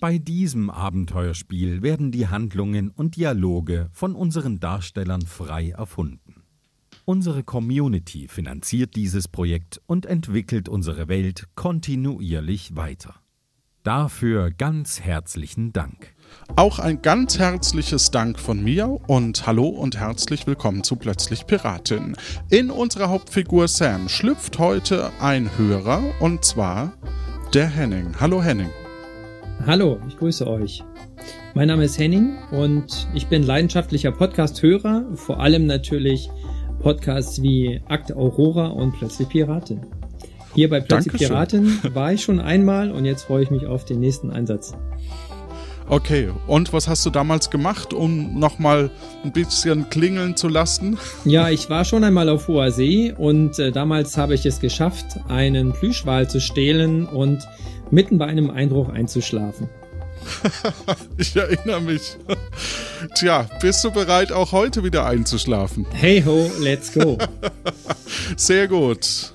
Bei diesem Abenteuerspiel werden die Handlungen und Dialoge von unseren Darstellern frei erfunden. Unsere Community finanziert dieses Projekt und entwickelt unsere Welt kontinuierlich weiter. Dafür ganz herzlichen Dank. Auch ein ganz herzliches Dank von mir und hallo und herzlich willkommen zu Plötzlich Piratin. In unserer Hauptfigur Sam schlüpft heute ein Hörer und zwar der Henning. Hallo Henning. Hallo, ich grüße euch. Mein Name ist Henning und ich bin leidenschaftlicher Podcast-Hörer, vor allem natürlich Podcasts wie Akte Aurora und Plötzlich Piratin. Hier bei Plötzlich Dankeschön. Piratin war ich schon einmal und jetzt freue ich mich auf den nächsten Einsatz. Okay, und was hast du damals gemacht, um nochmal ein bisschen klingeln zu lassen? Ja, ich war schon einmal auf hoher See und äh, damals habe ich es geschafft, einen Plüschwal zu stehlen und mitten bei einem Einbruch einzuschlafen. ich erinnere mich. Tja, bist du bereit, auch heute wieder einzuschlafen? Hey ho, let's go. Sehr gut.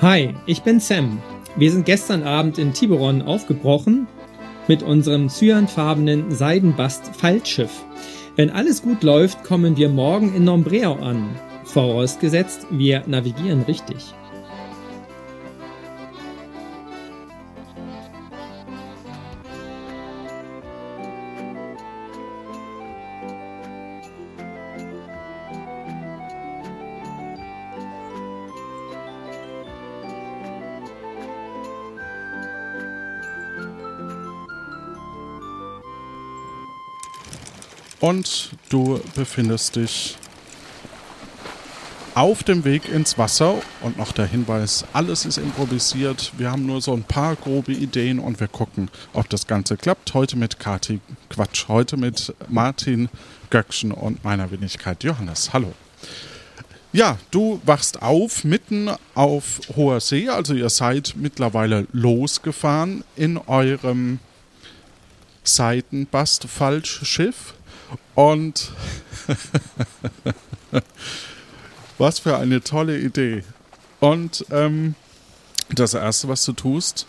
Hi, ich bin Sam. Wir sind gestern Abend in Tiburon aufgebrochen mit unserem cyanfarbenen Seidenbast-Faltschiff. Wenn alles gut läuft, kommen wir morgen in Nombreo an. Vorausgesetzt, wir navigieren richtig. Und du befindest dich auf dem Weg ins Wasser und noch der Hinweis, alles ist improvisiert. Wir haben nur so ein paar grobe Ideen und wir gucken, ob das Ganze klappt. Heute mit Kati, Quatsch, heute mit Martin Göckchen und meiner Wenigkeit Johannes. Hallo. Ja, du wachst auf mitten auf hoher See, also ihr seid mittlerweile losgefahren in eurem Seitenbast-Falschschiff und was für eine tolle Idee. Und ähm, das Erste, was du tust,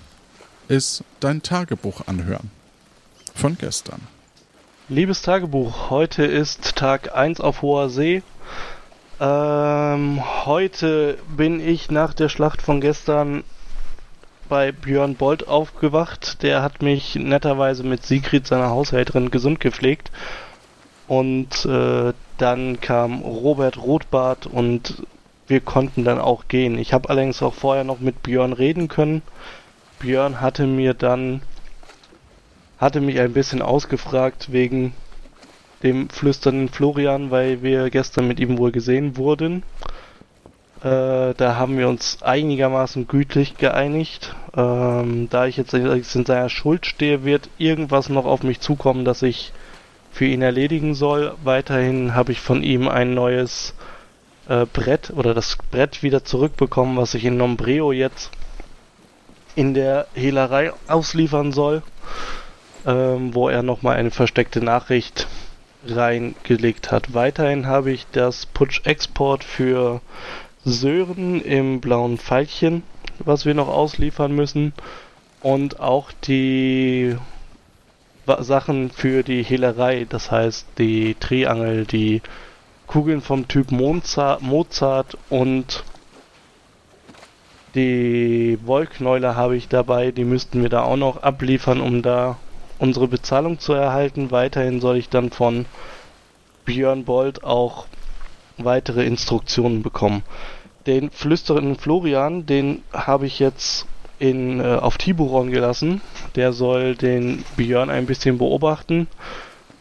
ist dein Tagebuch anhören. Von gestern. Liebes Tagebuch, heute ist Tag 1 auf hoher See. Ähm, heute bin ich nach der Schlacht von gestern bei Björn Bolt aufgewacht. Der hat mich netterweise mit Sigrid, seiner Haushälterin, gesund gepflegt und äh, dann kam Robert Rotbart und wir konnten dann auch gehen. Ich habe allerdings auch vorher noch mit Björn reden können. Björn hatte mir dann hatte mich ein bisschen ausgefragt wegen dem flüsternden Florian, weil wir gestern mit ihm wohl gesehen wurden. Äh, da haben wir uns einigermaßen gütlich geeinigt. Ähm, da ich jetzt in seiner Schuld stehe, wird irgendwas noch auf mich zukommen, dass ich für ihn erledigen soll. Weiterhin habe ich von ihm ein neues äh, Brett oder das Brett wieder zurückbekommen, was ich in Nombreo jetzt in der Hehlerei ausliefern soll, ähm, wo er nochmal eine versteckte Nachricht reingelegt hat. Weiterhin habe ich das Putsch-Export für Sören im blauen Pfeilchen, was wir noch ausliefern müssen. Und auch die Sachen für die Hehlerei, das heißt die Triangel, die Kugeln vom Typ Mozart, Mozart und die Wollknäuler habe ich dabei, die müssten wir da auch noch abliefern, um da unsere Bezahlung zu erhalten. Weiterhin soll ich dann von Björn Bolt auch weitere Instruktionen bekommen. Den flüsternden Florian, den habe ich jetzt in, äh, auf Tiburon gelassen. Der soll den Björn ein bisschen beobachten.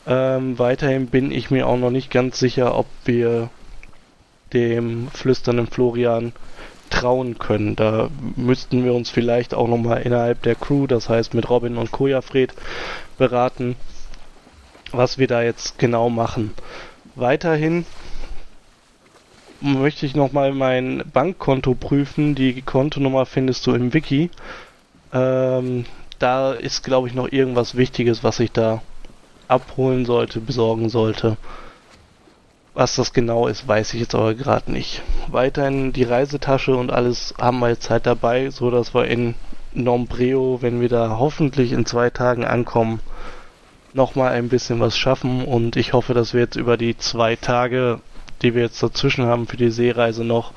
Ähm, weiterhin bin ich mir auch noch nicht ganz sicher, ob wir dem flüsternden Florian trauen können. Da müssten wir uns vielleicht auch nochmal innerhalb der Crew, das heißt mit Robin und Kojafred, beraten, was wir da jetzt genau machen. Weiterhin möchte ich nochmal mein Bankkonto prüfen. Die Kontonummer findest du im Wiki. Ähm, da ist, glaube ich, noch irgendwas Wichtiges, was ich da abholen sollte, besorgen sollte. Was das genau ist, weiß ich jetzt aber gerade nicht. Weiterhin die Reisetasche und alles haben wir jetzt halt dabei, so dass wir in Nombreo, wenn wir da hoffentlich in zwei Tagen ankommen, nochmal ein bisschen was schaffen und ich hoffe, dass wir jetzt über die zwei Tage, die wir jetzt dazwischen haben für die Seereise noch,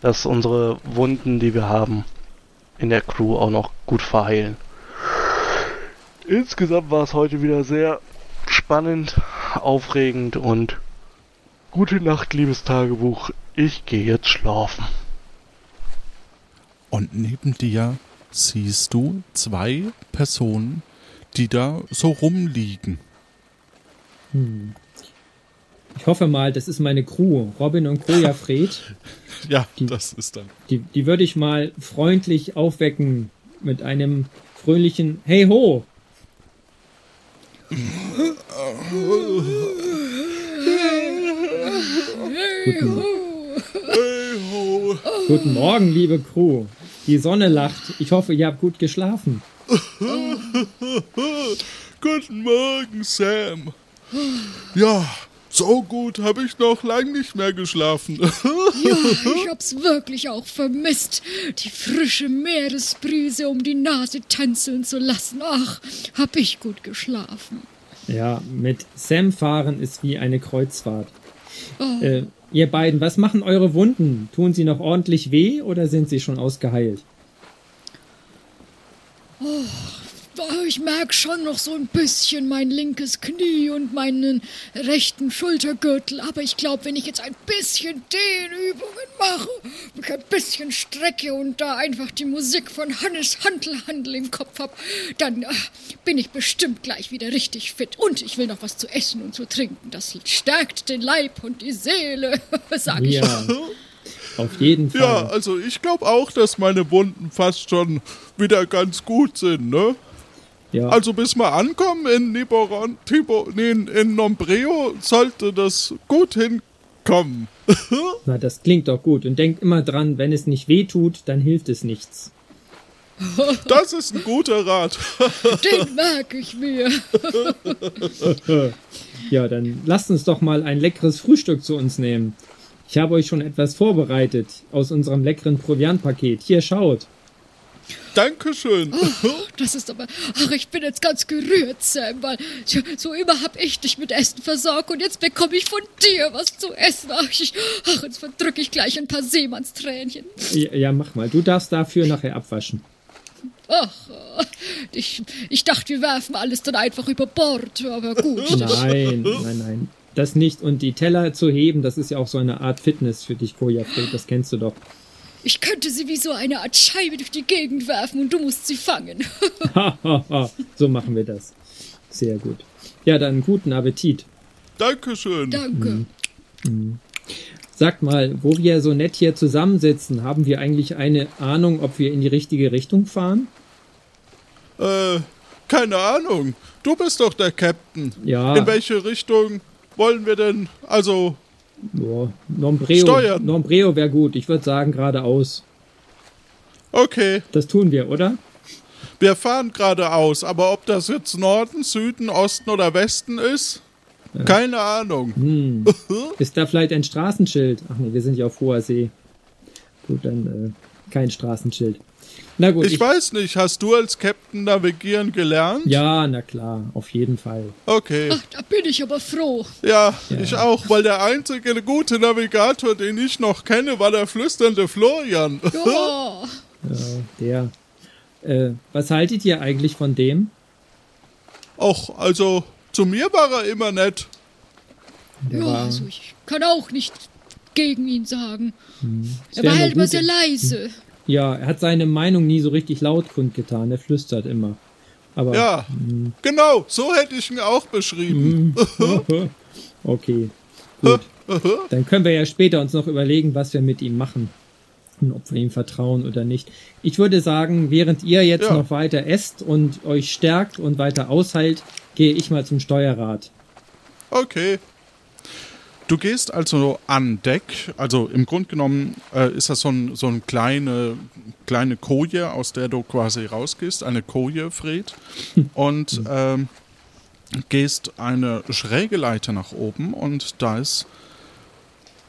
dass unsere Wunden, die wir haben, in der Crew auch noch gut verheilen. Insgesamt war es heute wieder sehr spannend, aufregend und Gute Nacht, liebes Tagebuch. Ich gehe jetzt schlafen. Und neben dir siehst du zwei Personen, die da so rumliegen. Hm. Ich hoffe mal, das ist meine Crew, Robin und Koja Fred. ja, die, das ist dann. Die, die würde ich mal freundlich aufwecken mit einem fröhlichen Hey ho! Guten, Guten Morgen, liebe Crew. Die Sonne lacht. Ich hoffe, ihr habt gut geschlafen. Guten Morgen, Sam. Ja, so gut habe ich noch lang nicht mehr geschlafen. ja, ich hab's wirklich auch vermisst, die frische Meeresbrise um die Nase tänzeln zu lassen. Ach, hab ich gut geschlafen. Ja, mit Sam fahren ist wie eine Kreuzfahrt. Oh. Äh, Ihr beiden, was machen eure Wunden? Tun sie noch ordentlich weh oder sind sie schon ausgeheilt? Oh, ich merke schon noch so ein bisschen mein linkes Knie und meinen rechten Schultergürtel, aber ich glaube, wenn ich jetzt ein bisschen Dehnübungen mache, mich ein bisschen strecke und da einfach die Musik von Hannes Handelhandel im Kopf habe, dann äh, bin ich bestimmt gleich wieder richtig fit. Und ich will noch was zu essen und zu trinken. Das stärkt den Leib und die Seele, sag ich. Ja. Auf jeden Fall. Ja, also ich glaube auch, dass meine Wunden fast schon wieder ganz gut sind, ne? Ja. Also bis wir ankommen in Niboron, Tibo, nee, in, Nombreo sollte das gut hinkommen. Na, das klingt doch gut. Und denkt immer dran, wenn es nicht weh tut, dann hilft es nichts. Das ist ein guter Rat. Den merke ich mir. Ja, dann lasst uns doch mal ein leckeres Frühstück zu uns nehmen. Ich habe euch schon etwas vorbereitet aus unserem leckeren Proviantpaket. Hier schaut. Dankeschön. Oh, das ist aber. Ach, ich bin jetzt ganz gerührt, Sam, weil so immer hab ich dich mit Essen versorgt und jetzt bekomme ich von dir was zu essen. Ach, ich, ach jetzt verdrücke ich gleich ein paar Seemannstränchen. Ja, ja, mach mal. Du darfst dafür nachher abwaschen. Ach, ich, ich dachte, wir werfen alles dann einfach über Bord, aber gut. Nein, nein, nein. Das nicht. Und die Teller zu heben, das ist ja auch so eine Art Fitness für dich, Koja Fred. Das kennst du doch. Ich könnte sie wie so eine Art Scheibe durch die Gegend werfen und du musst sie fangen. so machen wir das. Sehr gut. Ja, dann guten Appetit. Dankeschön. Danke. Mhm. Sagt mal, wo wir so nett hier zusammensitzen, haben wir eigentlich eine Ahnung, ob wir in die richtige Richtung fahren? Äh, keine Ahnung. Du bist doch der Captain. Ja. In welche Richtung wollen wir denn, also Boah, Nombreo, Steuern. Nombreo wäre gut. Ich würde sagen geradeaus. Okay. Das tun wir, oder? Wir fahren geradeaus, aber ob das jetzt Norden, Süden, Osten oder Westen ist, ja. keine Ahnung. Hm. ist da vielleicht ein Straßenschild? Ach nee, wir sind ja auf hoher See. Gut, dann äh, kein Straßenschild. Na gut. Ich, ich, weiß nicht, hast du als Captain navigieren gelernt? Ja, na klar, auf jeden Fall. Okay. Ach, da bin ich aber froh. Ja, ja, ich auch, weil der einzige gute Navigator, den ich noch kenne, war der flüsternde Florian. Ja, ja der. Äh, was haltet ihr eigentlich von dem? Ach, also zu mir war er immer nett. Der ja, also ich kann auch nicht gegen ihn sagen. Hm. Er war halt immer sehr leise. Ja, er hat seine Meinung nie so richtig laut kundgetan. Er flüstert immer. Aber, ja, mh. genau, so hätte ich ihn auch beschrieben. okay, gut. Dann können wir ja später uns noch überlegen, was wir mit ihm machen. Und ob wir ihm vertrauen oder nicht. Ich würde sagen, während ihr jetzt ja. noch weiter esst und euch stärkt und weiter ausheilt, gehe ich mal zum Steuerrad. Okay. Du gehst also an Deck, also im Grunde genommen äh, ist das so, ein, so eine kleine, kleine Koje, aus der du quasi rausgehst, eine Koje, Fred, und ähm, gehst eine schräge Leiter nach oben und da ist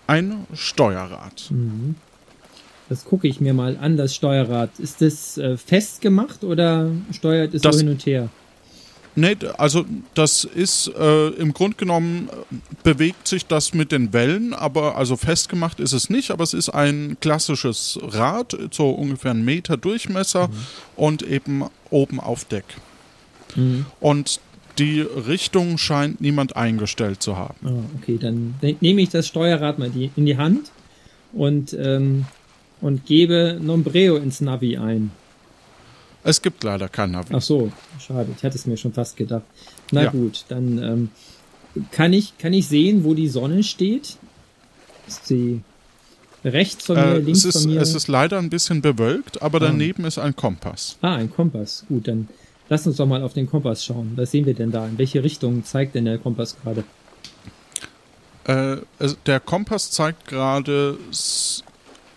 Ein Steuerrad. Mhm. Das gucke ich mir mal an, das Steuerrad. Ist das äh, festgemacht oder steuert es Das- so hin und her? Nee, also das ist äh, im Grunde genommen äh, bewegt sich das mit den Wellen, aber also festgemacht ist es nicht, aber es ist ein klassisches Rad, so ungefähr einen Meter Durchmesser und eben oben auf Deck. Mhm. Und die Richtung scheint niemand eingestellt zu haben. Ah, okay, dann ne- nehme ich das Steuerrad mal die, in die Hand und, ähm, und gebe Nombreo ins Navi ein. Es gibt leider kein Navi. Ach so, schade. Ich hatte es mir schon fast gedacht. Na Ja. gut, dann ähm, kann ich kann ich sehen, wo die Sonne steht. Ist sie rechts von mir, Äh, links es, ist, von mir? es ist leider ein bisschen bewölkt, aber Ah. daneben ist ein Kompass. ah, ein Kompass. Gut, dann lass uns doch mal auf den Kompass schauen. Was sehen wir denn da? In welche Richtung zeigt denn der Kompass gerade? Äh, der Kompass zeigt gerade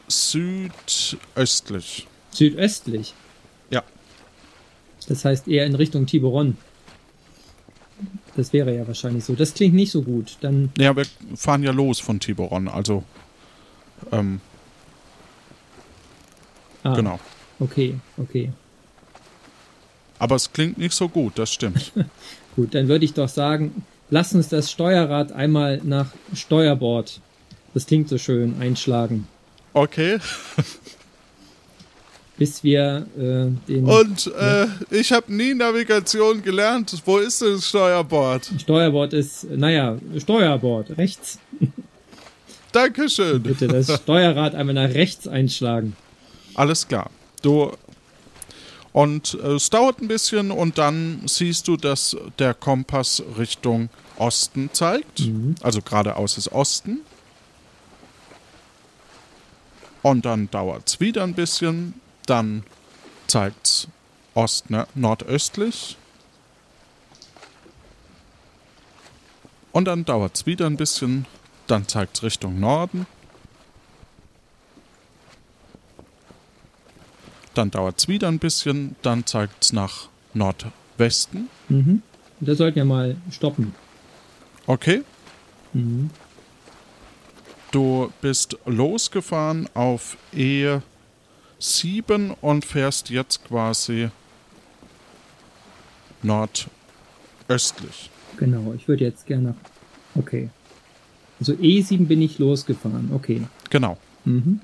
südöstlich. Südöstlich. Das heißt eher in Richtung Tiburon. Das wäre ja wahrscheinlich so. Das klingt nicht so gut. Dann Ja, wir fahren ja los von Tiburon, also ähm, ah, genau. Okay, okay. Aber es klingt nicht so gut, das stimmt. Gut, dann würde ich doch sagen, lass uns das Steuerrad einmal nach Steuerbord. Das klingt so schön, einschlagen. Okay. Bis wir äh, den Und äh, ich habe nie Navigation gelernt. Wo ist denn das Steuerbord? Steuerbord ist, naja, Steuerbord, rechts. Dankeschön. Bitte das Steuerrad einmal nach rechts einschlagen. Alles klar. Du und äh, es dauert ein bisschen und dann siehst du, dass der Kompass Richtung Osten zeigt. Also geradeaus ist Osten. Und dann dauert es wieder ein bisschen. Dann zeigt es Ost, ne, nordöstlich. Und dann dauert es wieder ein bisschen. Dann zeigt es Richtung Norden. Dann dauert es wieder ein bisschen. Dann zeigt es nach Nordwesten. Mhm. Und da sollten wir mal stoppen. Okay. Mhm. Du bist losgefahren auf E7 und fährst jetzt quasi nordöstlich. Genau, ich würde jetzt gerne. Okay. Also E7 bin ich losgefahren. Okay. Genau. Mhm.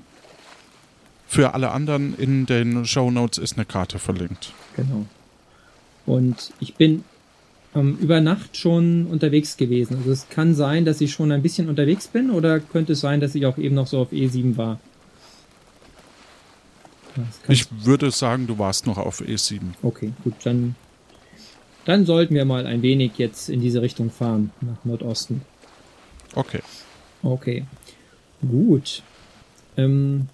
Für alle anderen in den Show Notes ist eine Karte verlinkt. Genau. Und ich bin ähm, über Nacht schon unterwegs gewesen. Also es kann sein, dass ich schon ein bisschen unterwegs bin oder könnte es sein, dass ich auch eben noch so auf E7 war. Ich würde sagen, du warst noch auf E E7. okay, gut, dann, dann sollten wir mal ein wenig jetzt in diese Richtung fahren, nach Nordosten. Okay. Okay, gut. Ähm,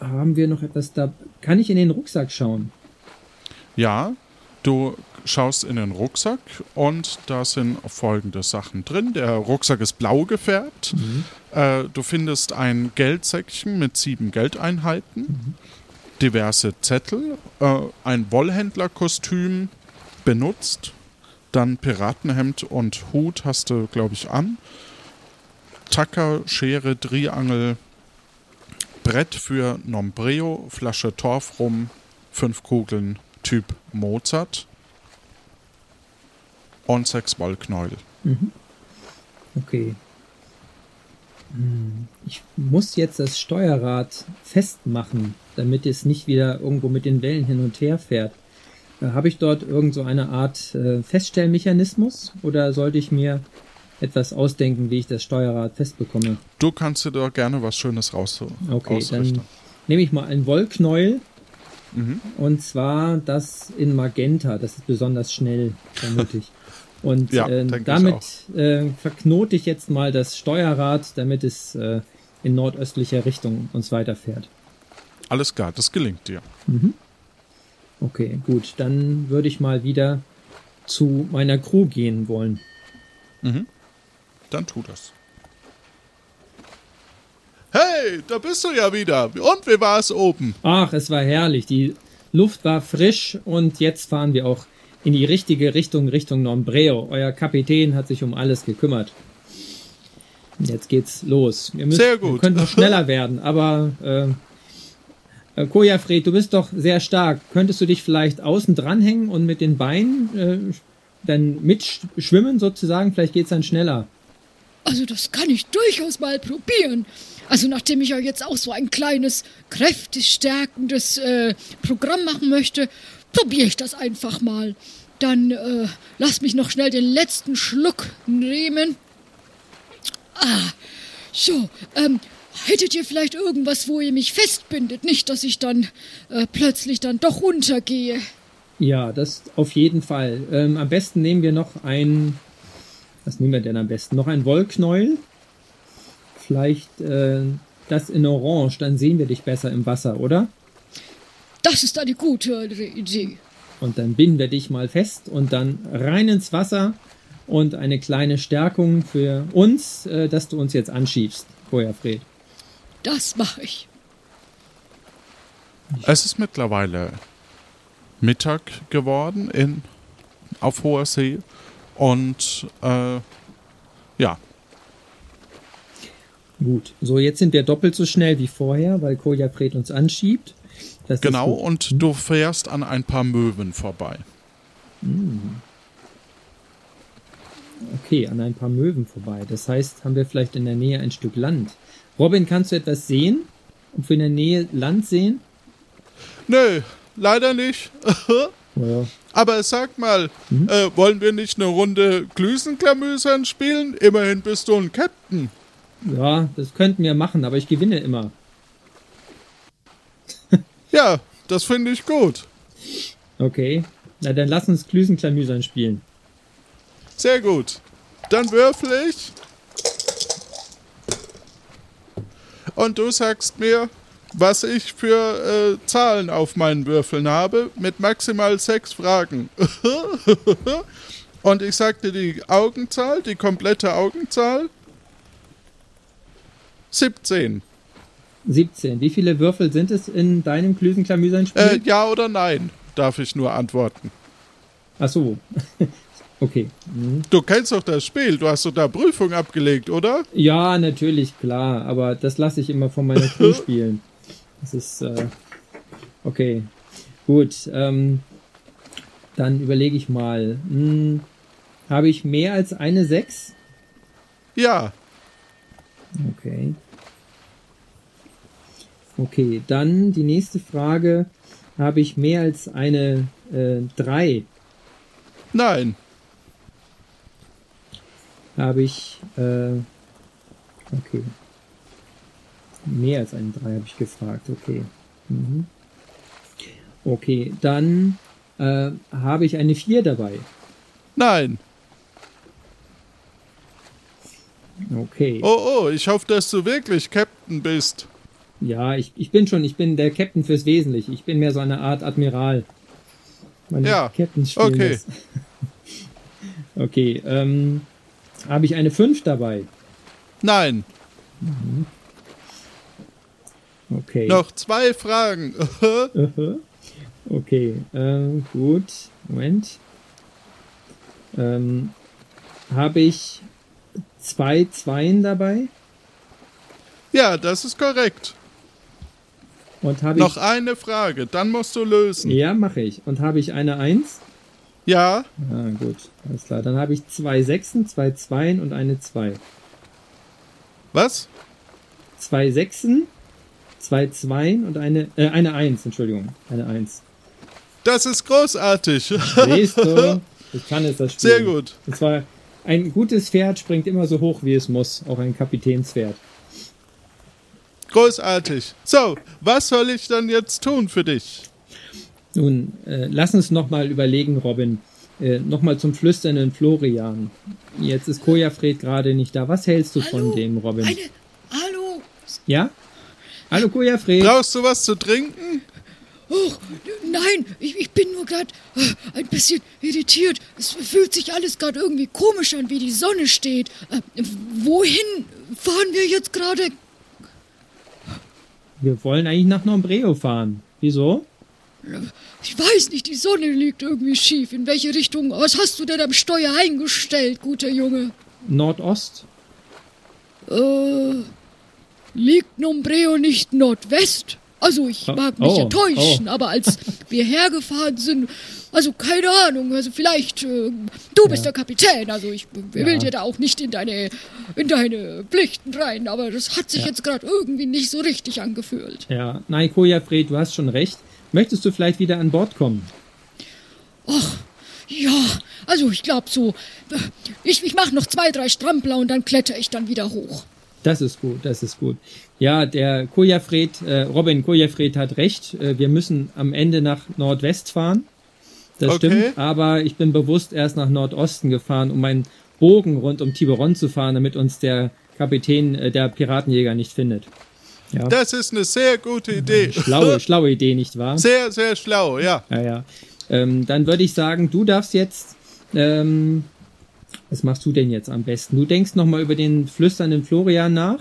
haben wir noch etwas da? Kann ich in den Rucksack schauen? Ja, du schaust in den Rucksack und da sind folgende Sachen drin. Der Rucksack ist blau gefärbt. Äh, du findest ein Geldsäckchen mit sieben Geldeinheiten, diverse Zettel, äh, ein Wollhändlerkostüm benutzt, dann Piratenhemd und Hut hast du, glaube ich, an. Tacker, Schere, Triangel, Brett für Nombreo, Flasche Torfrum, fünf Kugeln Typ Mozart und sechs Wollknäuel. Okay. Hm, Ich muss jetzt das Steuerrad festmachen, damit es nicht wieder irgendwo mit den Wellen hin und her fährt. Äh, Habe ich dort irgend so eine Art äh, Feststellmechanismus oder sollte ich mir etwas ausdenken, wie ich das Steuerrad festbekomme? Du kannst dir da gerne was Schönes raus Okay, ausrichten. dann nehme ich mal ein Wollknäuel Mhm. und zwar das in Magenta. Das ist besonders schnell, vermute ich. Und Ja, äh, damit äh, verknote ich jetzt mal das Steuerrad, damit es äh, in nordöstlicher Richtung uns weiterfährt. Alles klar, das gelingt dir. Okay, gut. Dann würde ich mal wieder zu meiner Crew gehen wollen. Dann tu das. Hey, da bist du ja wieder. Und wie war es oben? Ach, es war herrlich. Die Luft war frisch und jetzt fahren wir auch in die richtige Richtung, Richtung Nombreo. Euer Kapitän hat sich um alles gekümmert. Jetzt geht's los. Wir, müssen, Sehr gut. wir könnten schneller werden, aber äh, äh, Kojafred, du bist doch sehr stark. Könntest du dich vielleicht außen dranhängen und mit den Beinen äh, dann mitschwimmen sozusagen? Vielleicht geht's dann schneller. Also das kann ich durchaus mal probieren. Also nachdem ich ja jetzt auch so ein kleines, kräftestärkendes äh, Programm machen möchte, probiere ich das einfach mal. Dann äh, lass mich noch schnell den letzten Schluck nehmen. Ah, so, ähm, hättet ihr vielleicht irgendwas, wo ihr mich festbindet? Nicht, dass ich dann äh, plötzlich dann doch untergehe. Ja, das auf jeden Fall. Ähm, am besten nehmen wir noch ein. Was nehmen wir denn am besten? Noch ein Wollknäuel. Vielleicht äh, das in Orange, dann sehen wir dich besser im Wasser, oder? Das ist eine gute Idee. Und dann binden wir dich mal fest und dann rein ins Wasser und eine kleine Stärkung für uns, äh, dass du uns jetzt anschiebst, Feuerfred. Das mache ich. Es ist mittlerweile Mittag geworden in, auf hoher See. Und äh, ja, Gut, so jetzt sind wir doppelt so schnell wie vorher, weil Kojafred uns anschiebt. Das genau. Und du fährst an ein paar Möwen vorbei. Okay, an ein paar Möwen vorbei. Das heißt, haben wir vielleicht in der Nähe ein Stück Land. Robin, kannst du etwas sehen? Ob wir in der Nähe Land sehen? Nö, leider nicht. Ja. Aber sag mal, äh, wollen wir nicht eine Runde Glüsenklamüsern spielen? Immerhin bist du ein Captain. ja, das könnten wir machen, aber ich gewinne immer. Ja, das finde ich gut. Okay, na dann lass uns Klüsenklamüsern spielen. Sehr gut. Dann würfel ich. Und du sagst mir, was ich für äh, Zahlen auf meinen Würfeln habe, mit maximal sechs Fragen. Und ich sagte die Augenzahl, die komplette Augenzahl. 17. 17. Wie viele Würfel sind es in deinem Klüsenklamüsern-Spiel? Äh, ja oder nein, darf ich nur antworten. Ach so. Okay. Mhm. Du kennst doch das Spiel, du hast doch da Prüfung abgelegt, oder? Ja, natürlich, klar. Aber das lasse ich immer von meiner Crew spielen. Das ist, äh, okay. Gut, ähm, dann überlege ich mal. Hm, Habe ich mehr als eine 6? Ja. Okay. Okay, dann die nächste Frage. Habe ich mehr als eine äh, 3? Nein. Habe ich, äh, okay. Mehr als eine 3 habe ich gefragt, okay. Mhm. Okay, dann äh, habe ich eine 4 dabei. Nein. Okay. Oh, oh, ich hoffe, dass du wirklich Captain bist. Ja, ich, ich bin schon, ich bin der Captain fürs Wesentliche. Ich bin mehr so eine Art Admiral. Meine Ja, spielen okay. okay, ähm, habe ich eine 5 dabei? Nein. Okay. Noch zwei Fragen. Okay, ähm, gut. Moment. Ähm, habe ich zwei Zweien dabei? ja, das ist korrekt. Und habe Noch eine Frage, dann musst du lösen. Ja, mache ich. Und habe ich eine Eins? Ja, Ah, gut. Alles klar. Dann habe ich zwei Sechsen, zwei Zweien und eine Zwei. was? Zwei Sechsen, zwei Zweien und eine, äh, eine Eins, Entschuldigung. Eine Eins. Das ist großartig. Siehst du? Ich kann es das Spiel. Sehr gut. Und zwar, ein gutes Pferd springt immer so hoch, wie es muss. Auch ein Kapitänspferd. Großartig. So, was soll ich dann jetzt tun für dich? Nun, äh, lass uns nochmal überlegen, Robin. Äh, nochmal zum flüsternden Florian. Jetzt ist Kojafred gerade nicht da. Was hältst du von Hallo? dem, Robin? Eine. Hallo? Ja? Hallo Kojafred. Brauchst du was zu trinken? Oh, nein, ich, ich bin nur gerade äh, ein bisschen irritiert. Es fühlt sich alles gerade irgendwie komisch an, wie die Sonne steht. Äh, wohin fahren wir jetzt gerade? Wir wollen eigentlich nach Nombreo fahren. Wieso? Ich weiß nicht, die Sonne liegt irgendwie schief. In welche Richtung? Was hast du denn am Steuer eingestellt, guter Junge? Nordost. Äh, liegt Nombreo nicht Nordwest? Also ich Oh, mag mich oh, ja täuschen, aber als wir hergefahren sind, also keine Ahnung, also vielleicht äh, du bist Ja. der Kapitän, also ich will Ja. dir da auch nicht in deine in deine Pflichten rein, aber das hat sich Ja. jetzt gerade irgendwie nicht so richtig angefühlt. Ja, nein, Kojafred, du hast schon recht. Möchtest du vielleicht wieder an Bord kommen? Ja, also ich glaube so, ich, ich mache noch zwei, drei Strampler und dann kletter ich dann wieder hoch. Das ist gut, das ist gut. Ja, der Kojafred, äh, Robin Kojafred hat recht. Äh, wir müssen am Ende nach Nordwest fahren. Das Okay. stimmt, aber ich bin bewusst erst nach Nordosten gefahren, um einen Bogen rund um Tiberon zu fahren, damit uns der Kapitän äh, der Piratenjäger nicht findet. Ja, Das ist eine sehr gute Idee. schlaue, schlaue Idee, nicht wahr? Sehr, sehr schlau, ja. Ja, ja. Ähm, dann würde ich sagen, du darfst jetzt. Ähm, was machst du denn jetzt am besten? Du denkst nochmal über den flüsternden Florian nach.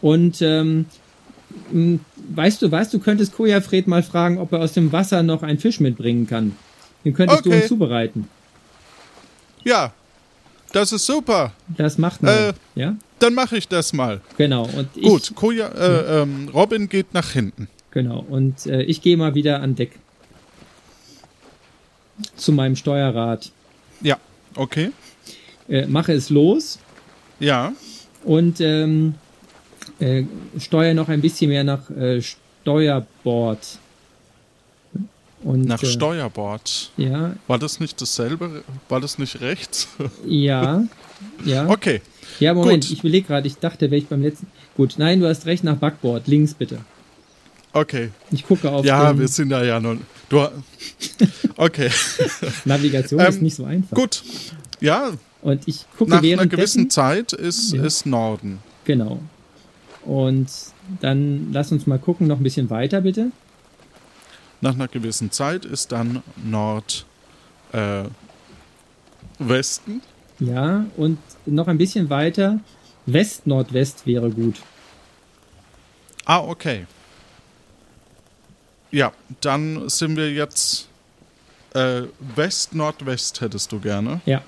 Und ähm, weißt du was, du könntest Kojafred mal fragen, ob er aus dem Wasser noch einen Fisch mitbringen kann. Den könntest du Okay. uns zubereiten. Ja, das ist super. Das macht man. Äh. ja, Dann mache ich das mal. genau. Und ich, Gut, Koja, äh, ähm, Robin geht nach hinten. Genau. Und äh, ich gehe mal wieder an Deck. Zu meinem Steuerrad. Ja, okay. Äh, mache es los. Ja, und ähm, äh, steuere noch ein bisschen mehr nach äh, Steuerbord. Und, nach äh, Steuerbord. Ja, War das nicht dasselbe? War das nicht rechts? ja, ja. Okay, Ja, Moment, gut. ich überlege gerade, ich dachte, wäre ich beim letzten. Gut, nein, du hast recht, nach Backboard, links bitte. okay. Ich gucke auf Ja, wir sind da ja noch. Du, okay, Navigation, Ähm, ist nicht so einfach. gut. Ja, Und ich gucke nach einer gewissen Zeit ist, Ja. ist Norden. Genau. Und dann lass uns mal gucken, noch ein bisschen weiter bitte. Nach einer gewissen Zeit ist dann Nord äh. Ja, und noch ein bisschen weiter. West-Nordwest wäre gut. Ah, okay. Ja, dann sind wir jetzt äh, West-Nordwest hättest du gerne. Ja.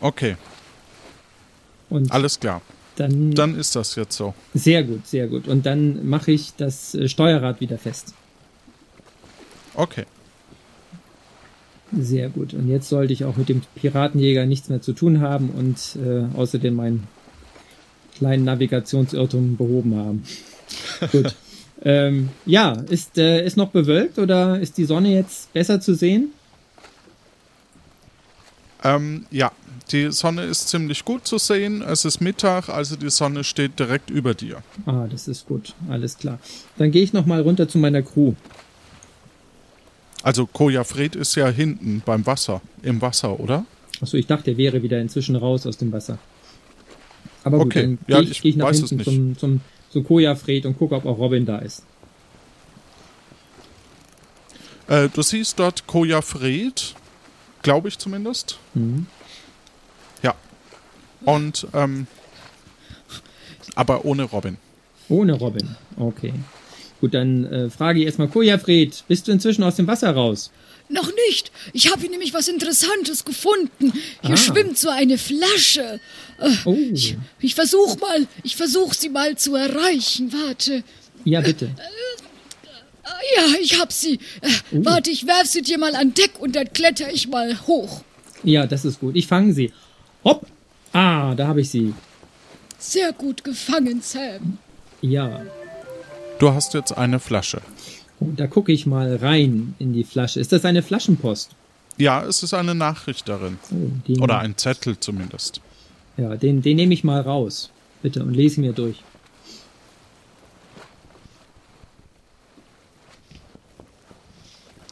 Okay, Und alles klar. dann, Dann ist das jetzt so. sehr gut, sehr gut. Und dann mache ich das äh, Steuerrad wieder fest. Okay. Sehr gut. Und jetzt sollte ich auch mit dem Piratenjäger nichts mehr zu tun haben und äh, außerdem meinen kleinen Navigationsirrtum behoben haben. gut. Ähm, ja, ist, äh, ist noch bewölkt oder ist die Sonne jetzt besser zu sehen? Ähm, ja, die Sonne ist ziemlich gut zu sehen. Es ist Mittag, also die Sonne steht direkt über dir. Ah, das ist gut. Alles klar. Dann gehe ich noch mal runter zu meiner Crew. Also Koja Fred ist ja hinten beim Wasser, im Wasser, oder? Achso, ich dachte, er wäre wieder inzwischen raus aus dem Wasser. Aber gut, Okay, dann ja, gehe ich, ich geh ich nach hinten zum, zum, zu Koja Fred und gucke, ob auch Robin da ist. Äh, du siehst dort Koja Fred, glaube ich zumindest. Mhm. Ja. Und, ähm, aber ohne Robin. Ohne Robin. Okay. Gut, dann äh, frage ich erstmal Koja Fred, bist du inzwischen aus dem Wasser raus? Noch nicht. Ich habe hier nämlich was Interessantes gefunden. Hier Ah. schwimmt so eine Flasche. Äh, Oh. Ich, ich versuch mal, ich versuch sie mal zu erreichen. Warte. Ja, bitte. Ah, Ja, ich hab sie. Äh, Oh. Warte, ich werf sie dir mal an Deck und dann kletter ich mal hoch. Ja, das ist gut. Ich fange sie. Hopp! Ah, da habe ich sie. Sehr gut gefangen, Sam. Ja. Du hast jetzt eine Flasche. Oh, da gucke ich mal rein in die Flasche. Ist das eine Flaschenpost? Ja, es ist eine Nachricht darin. Oh, Oder ein Zettel zumindest. Ja, den, den nehme ich mal raus. Bitte und lese mir durch.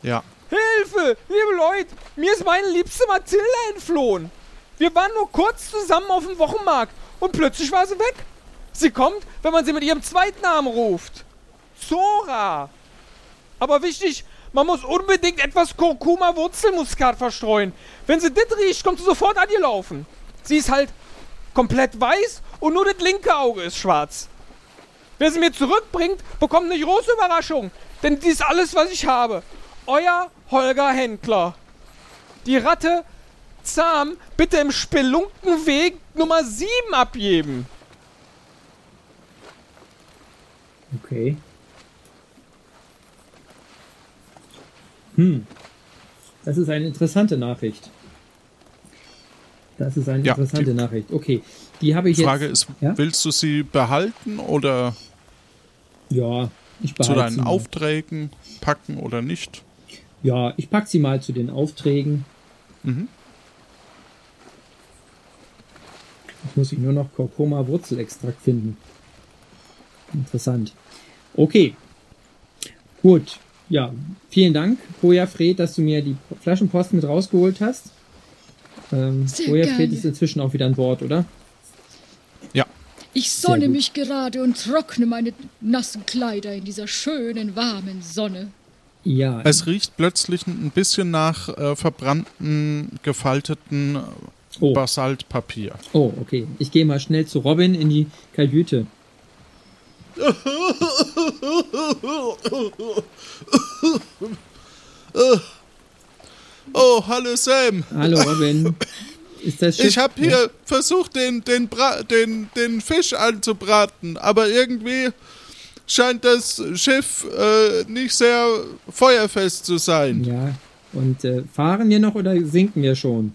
Ja. Hilfe! Liebe Leute, mir ist meine liebste Mathilda entflohen. Wir waren nur kurz zusammen auf dem Wochenmarkt und plötzlich war sie weg. Sie kommt, wenn man sie mit ihrem Zweitnamen ruft. Zora. Aber wichtig, man muss unbedingt etwas Kurkuma-Wurzelmuskat verstreuen. Wenn sie das riecht, kommt sie sofort an ihr laufen. Sie ist halt komplett weiß und nur das linke Auge ist schwarz. Wer sie mir zurückbringt, bekommt eine große Überraschung. Denn die ist alles, was ich habe. Euer Holger Händler. Die Ratte zahm bitte im Spelunkenweg Nummer 7 abgeben. Okay. Hm. Das ist eine interessante Nachricht. Das ist eine Ja, interessante die- Nachricht. Okay. Die habe ich Frage jetzt. ist, Ja? willst du sie behalten oder Ja, ich zu behalte deinen sie. Aufträgen packen oder nicht? Ja, ich pack sie mal zu den Aufträgen. Mhm. Jetzt muss ich nur noch Kurkuma Wurzelextrakt finden. Interessant. Okay. Gut. Ja, vielen Dank, Koja Fred, dass du mir die Flaschenpost mit rausgeholt hast. Ähm, Sehr Fred gerne. ist inzwischen auch wieder an Bord, oder? Ja. Ich sonne mich gerade und trockne meine nassen Kleider in dieser schönen, warmen Sonne. Ja. Es riecht plötzlich ein bisschen nach äh, verbrannten, gefalteten Oh. Basaltpapier. Oh, okay. Ich gehe mal schnell zu Robin in die Kajüte. Oh, hallo Sam. Hallo Robin. Ist das Schiff? Ich habe hier versucht, den, den, Bra den, den Fisch anzubraten, aber irgendwie scheint das Schiff äh, nicht sehr feuerfest zu sein. Ja. Und äh, fahren wir noch oder sinken wir schon?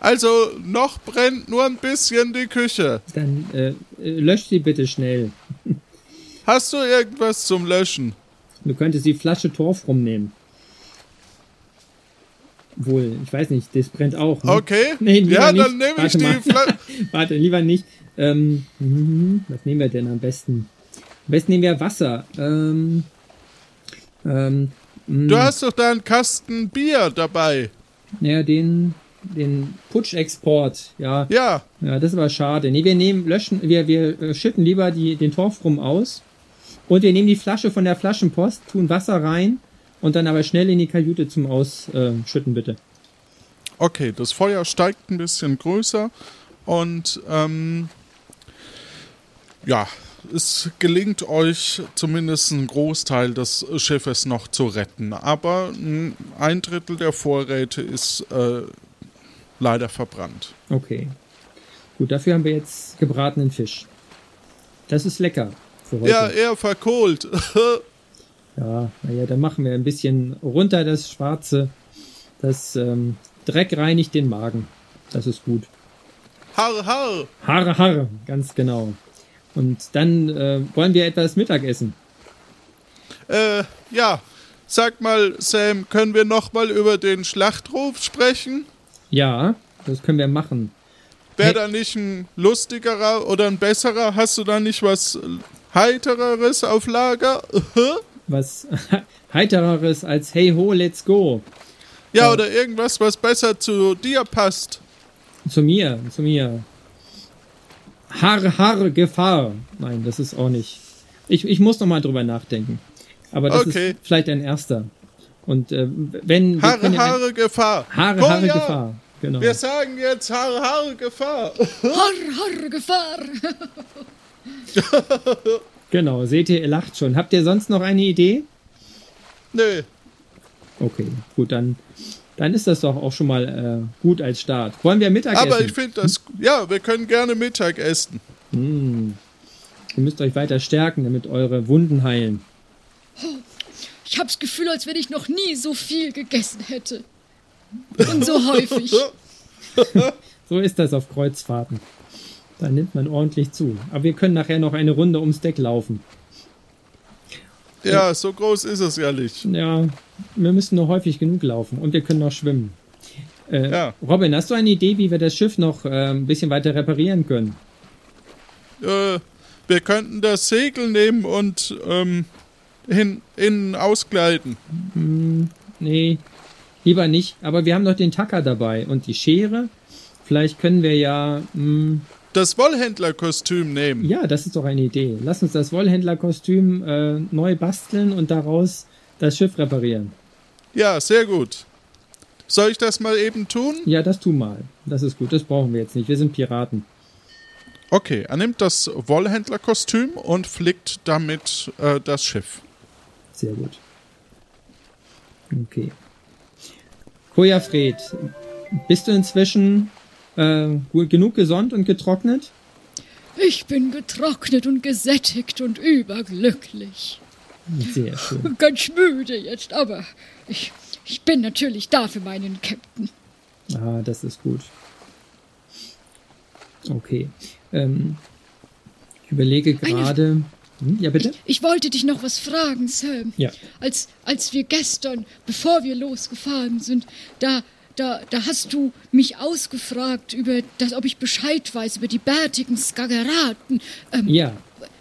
Also noch brennt nur ein bisschen die Küche. Dann äh, löscht sie bitte schnell. Hast du irgendwas zum Löschen? Du könntest die Flasche Torf rumnehmen. Wohl, ich weiß nicht, das brennt auch. Ne? Okay. Nee, ja, nicht. dann nehme ich Warte die. Flasche. Warte, lieber nicht. Ähm, mhm, was nehmen wir denn am besten? Am besten nehmen wir Wasser. Ähm, ähm, Du hast doch da einen Kasten Bier dabei. naja, den, den Putschexport. Ja, Ja, ja, das ist aber schade. Nee, wir nehmen, löschen, wir, wir äh, schütten lieber die, den Torf rum aus. Und wir nehmen die Flasche von der Flaschenpost, tun Wasser rein und dann aber schnell in die Kajüte zum Ausschütten, äh, schütten, bitte. okay, das Feuer steigt ein bisschen größer und ähm, ja, es gelingt euch zumindest einen Großteil des Schiffes noch zu retten, aber mm, ein Drittel der Vorräte ist äh, leider verbrannt. Okay. Gut, dafür haben wir jetzt gebratenen Fisch. Das ist lecker für heute. Ja, eher verkohlt. Ja, naja, dann machen wir ein bisschen runter das Schwarze. Das ähm, Dreck reinigt den Magen. Das ist gut. har, har. Harre, harre, ganz genau. Und dann äh, wollen wir etwas Mittagessen. Äh, ja, sag mal, Sam, können wir noch mal über den Schlachtruf sprechen? Ja, das können wir machen. Wäre da nicht ein lustigerer oder ein besserer? Hast du da nicht was heitereres auf Lager? Was heitereres als Hey ho, let's go. ja, Ja. oder irgendwas, was besser zu dir passt. Zu mir, zu mir. Har, har, Gefahr. Nein, das ist auch nicht. Ich, ich muss noch mal drüber nachdenken. Aber das Okay. ist vielleicht ein erster. Und äh, wenn. wir können Haare, ein- Haare, Gefahr. Haare, Oh Haare, Gefahr. Genau. Wir sagen jetzt Haare, Haare, Gefahr. Harr, harr, Gefahr! Genau, seht ihr, ihr lacht schon. Habt ihr sonst noch eine Idee? Nö. Okay, gut, dann, dann ist das doch auch schon mal äh, gut als Start. Wollen wir Mittagessen? Aber ich finde das. Ja, wir können gerne Mittag essen. Hm. Ihr müsst euch weiter stärken, damit eure Wunden heilen. Ich hab's Gefühl, als wenn ich noch nie so viel gegessen hätte. Und so häufig. So ist das auf Kreuzfahrten. Da nimmt man ordentlich zu. Aber wir können nachher noch eine Runde ums Deck laufen. Ja, so groß ist es ja nicht. Ja, wir müssen nur häufig genug laufen und wir können noch schwimmen. Äh, Ja. Robin, hast du eine Idee, wie wir das Schiff noch äh, ein bisschen weiter reparieren können? Äh, wir könnten das Segel nehmen und ähm, hin, innen ausgleiten. Nee, lieber nicht. Aber wir haben noch den Tacker dabei und die Schere. Vielleicht können wir ja. Mh, Das Wollhändlerkostüm nehmen. ja, das ist doch eine Idee. Lass uns das Wollhändlerkostüm äh, neu basteln und daraus das Schiff reparieren. Ja, sehr gut. Soll ich das mal eben tun? Ja, das tu mal. Das ist gut. Das brauchen wir jetzt nicht. Wir sind Piraten. Okay, er nimmt das Wollhändlerkostüm und flickt damit äh, das Schiff. Sehr gut. Okay. Koja Fred, bist du inzwischen äh, gut genug gesund und getrocknet? Ich bin getrocknet und gesättigt und überglücklich. Sehr schön. Ganz müde jetzt, aber ich, ich bin natürlich da für meinen Captain. Ah, das ist gut. Okay. Ähm, ich überlege gerade. Hm, ja, bitte? Ich, ich wollte dich noch was fragen, Sam. Ja. Als, als wir gestern, bevor wir losgefahren sind, da, da, da hast du mich ausgefragt über das, ob ich Bescheid weiß über die bärtigen Skageraten. Ähm, Ja.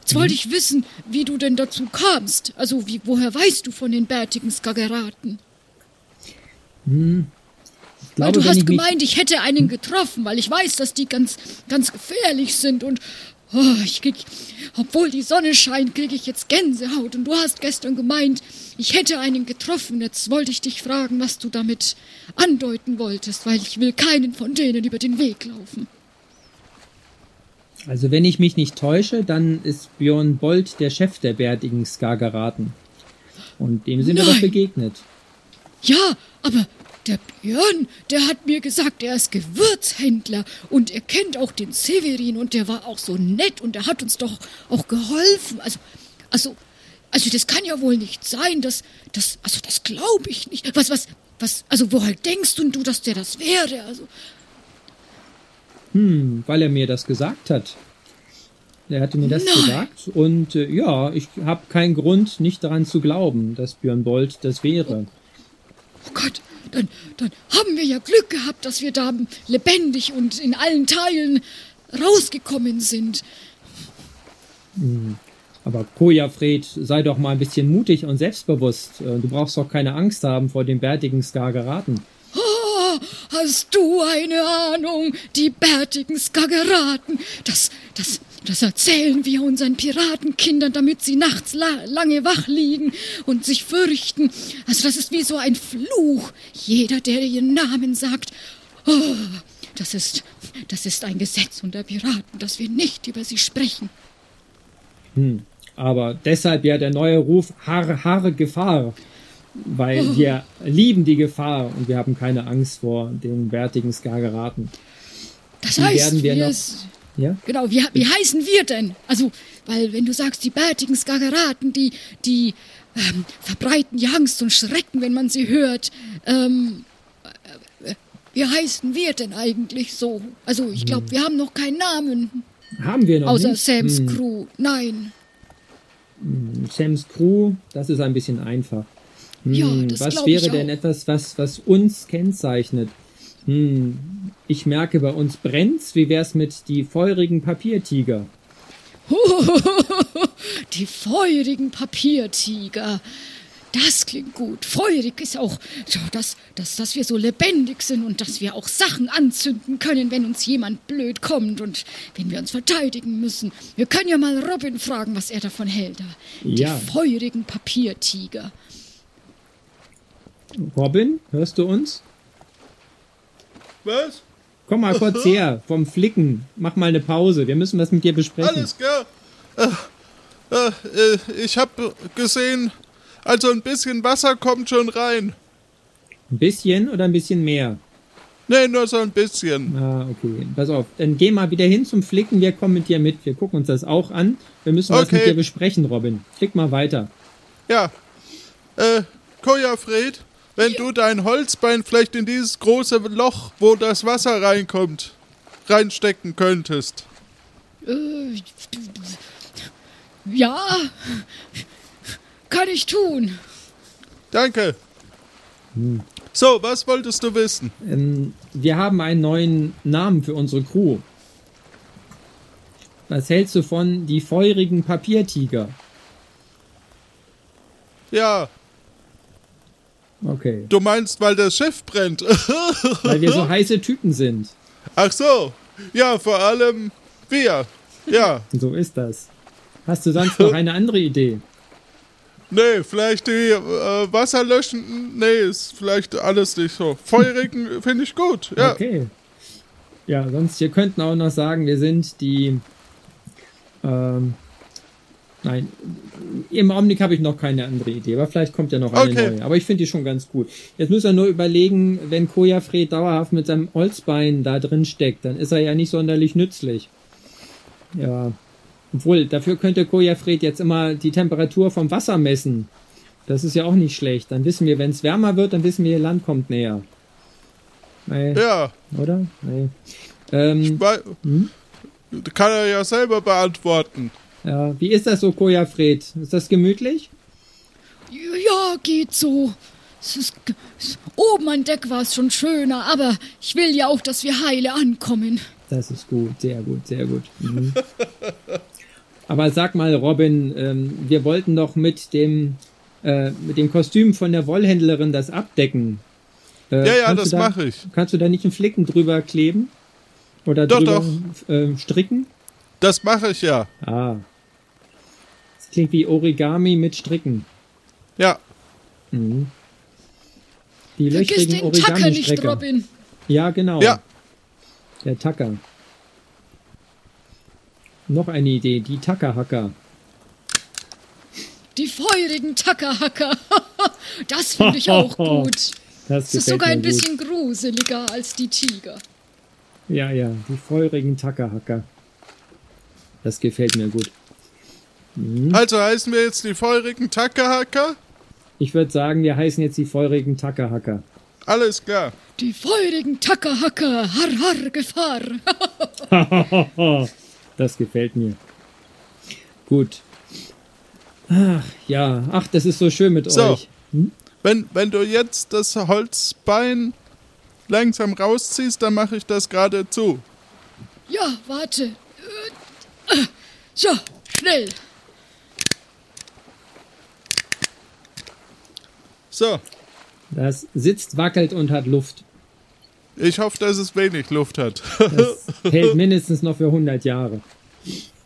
Jetzt wollte ich wissen, wie du denn dazu kamst. Also, wie, woher weißt du von den bärtigen Skageraten? Weil glaube, du wenn hast ich gemeint, ich hätte einen getroffen, weil ich weiß, dass die ganz, ganz gefährlich sind und oh, ich krieg, obwohl die Sonne scheint, kriege ich jetzt Gänsehaut und du hast gestern gemeint, ich hätte einen getroffen. Jetzt wollte ich dich fragen, was du damit andeuten wolltest, weil ich will keinen von denen über den Weg laufen. also wenn ich mich nicht täusche, dann ist Björn Bold der Chef der bärtigen Skageraten. Und dem sind wir doch Nein. begegnet. Ja, aber der Björn, der hat mir gesagt, er ist Gewürzhändler und er kennt auch den Severin und der war auch so nett und er hat uns doch auch geholfen. Also, also, also das kann ja wohl nicht sein, das, das, also das glaube ich nicht. Was, was, was, also woher denkst du, du, dass der das wäre? Also, Hm, weil er mir das gesagt hat. Er hatte mir das Nein. gesagt und äh, ja, ich habe keinen Grund, nicht daran zu glauben, dass Björn Bold das wäre. oh Gott, dann, dann haben wir ja Glück gehabt, dass wir da lebendig und in allen Teilen rausgekommen sind. Aber Koja Fred, sei doch mal ein bisschen mutig und selbstbewusst. Äh, Du brauchst doch keine Angst haben vor den bärtigen Skageraten. Hast du eine Ahnung? Die bärtigen Skageraten. Das, das, das erzählen wir unseren Piratenkindern, damit sie nachts la lange wach liegen und sich fürchten. Also das ist wie so ein Fluch. Jeder, der ihren Namen sagt, oh, das ist, das ist ein Gesetz unter Piraten, dass wir nicht über sie sprechen. Aber deshalb ja der neue Ruf Har Har Gefahr. Weil wir lieben die Gefahr und wir haben keine Angst vor den bärtigen Skageraten. Das heißt, werden wir wir noch- Ja? Genau, wie, wie heißen wir denn? Also, weil wenn du sagst, die bärtigen Skageraten, die, die ähm, verbreiten die Angst und Schrecken, wenn man sie hört. Ähm, äh, äh, wie heißen wir denn eigentlich so? Also, ich glaube, wir haben noch keinen Namen, Haben wir noch außer nicht. Sams Hm, Crew. Nein. Sams Crew, das ist ein bisschen einfach. Hm, Ja, das was wäre denn etwas, was, was uns kennzeichnet? Hm, ich merke, bei uns brennt's. Wie wär's mit die feurigen Papiertiger? Die feurigen Papiertiger. Das klingt gut. Feurig ist auch, dass, dass, dass wir so lebendig sind und dass wir auch Sachen anzünden können, wenn uns jemand blöd kommt und wenn wir uns verteidigen müssen. Wir können ja mal Robin fragen, was er davon hält. Die Ja. feurigen Papiertiger. Robin, hörst du uns? Was? Komm mal kurz her vom Flicken. Mach mal eine Pause. Wir müssen was mit dir besprechen. Alles klar. Äh, äh, äh, ich habe gesehen, also ein bisschen Wasser kommt schon rein. Ein bisschen oder ein bisschen mehr? Nee, nur so ein bisschen. Ah, okay. Pass auf. Dann geh mal wieder hin zum Flicken. Wir kommen mit dir mit. Wir gucken uns das auch an. Wir müssen was mit Okay. dir besprechen, Robin. Flick mal weiter. Ja. Äh, Kojafred, wenn du dein Holzbein vielleicht in dieses große Loch, wo das Wasser reinkommt, reinstecken könntest. Äh, ja, kann ich tun. Danke. So, was wolltest du wissen? Ähm, wir haben einen neuen Namen für unsere Crew. Was hältst du von die feurigen Papiertiger? Ja, Okay. du meinst, weil das Schiff brennt. Weil wir so heiße Typen sind. Ach so. Ja, vor allem wir. Ja. So ist das. Hast du sonst noch eine andere Idee? Nee, vielleicht die äh, Wasserlöschenden. Nee, ist vielleicht alles nicht so. Feurigen finde ich gut. Ja. Okay. Ja, sonst, wir könnten auch noch sagen, wir sind die. Ähm, nein, im Augenblick habe ich noch keine andere Idee, aber vielleicht kommt ja noch eine Okay. neue. Aber ich finde die schon ganz gut. Jetzt müssen wir nur überlegen, wenn Kojafred dauerhaft mit seinem Holzbein da drin steckt, dann ist er ja nicht sonderlich nützlich. Ja. Obwohl, dafür könnte Kojafred jetzt immer die Temperatur vom Wasser messen. Das ist ja auch nicht schlecht. Dann wissen wir, wenn es wärmer wird, dann wissen wir, ihr Land kommt näher. Nee, Ja, Oder? Nee. Ähm, weil, Hm? kann er ja selber beantworten. Ja, wie ist das so, Kojafred? Ist das gemütlich? Ja, geht so. Es ist, oben an Deck war es schon schöner, aber ich will ja auch, dass wir heile ankommen. Das ist gut, sehr gut, sehr gut. Mhm. Aber sag mal, Robin, ähm, wir wollten doch mit dem, äh, mit dem Kostüm von der Wollhändlerin das abdecken. Äh, Ja, ja, das da- mache ich. Kannst du da nicht einen Flicken drüber kleben? Oder Doch, drüber Äh, stricken? Das mache ich ja. Ah. Das klingt wie Origami mit Stricken. Ja, Mhm. Die Vergiss löchrigen den Tacker nicht. Robin. Ja, genau. Ja. Der Tacker. Noch eine Idee, die Tackerhacker. Die feurigen Tackerhacker. das finde ich auch gut. Das Es ist sogar ein gut. bisschen gruseliger als die Tiger. Ja, ja, die feurigen Tackerhacker. Das gefällt mir gut. Mhm. also heißen wir jetzt die feurigen Tackerhacker? Ich würde sagen, wir heißen jetzt die feurigen Tackerhacker. Alles klar. Die feurigen Tackerhacker. Har, har, Gefahr. das gefällt mir. Gut. Ach, ja. Ach, das ist so schön mit So. euch. Wenn, wenn du jetzt das Holzbein langsam rausziehst, dann mache ich das gerade zu. ja, warte. Äh, äh, So, schnell. So, Das sitzt, wackelt und hat Luft. ich hoffe, dass es wenig Luft hat. Das hält mindestens noch für 100 Jahre.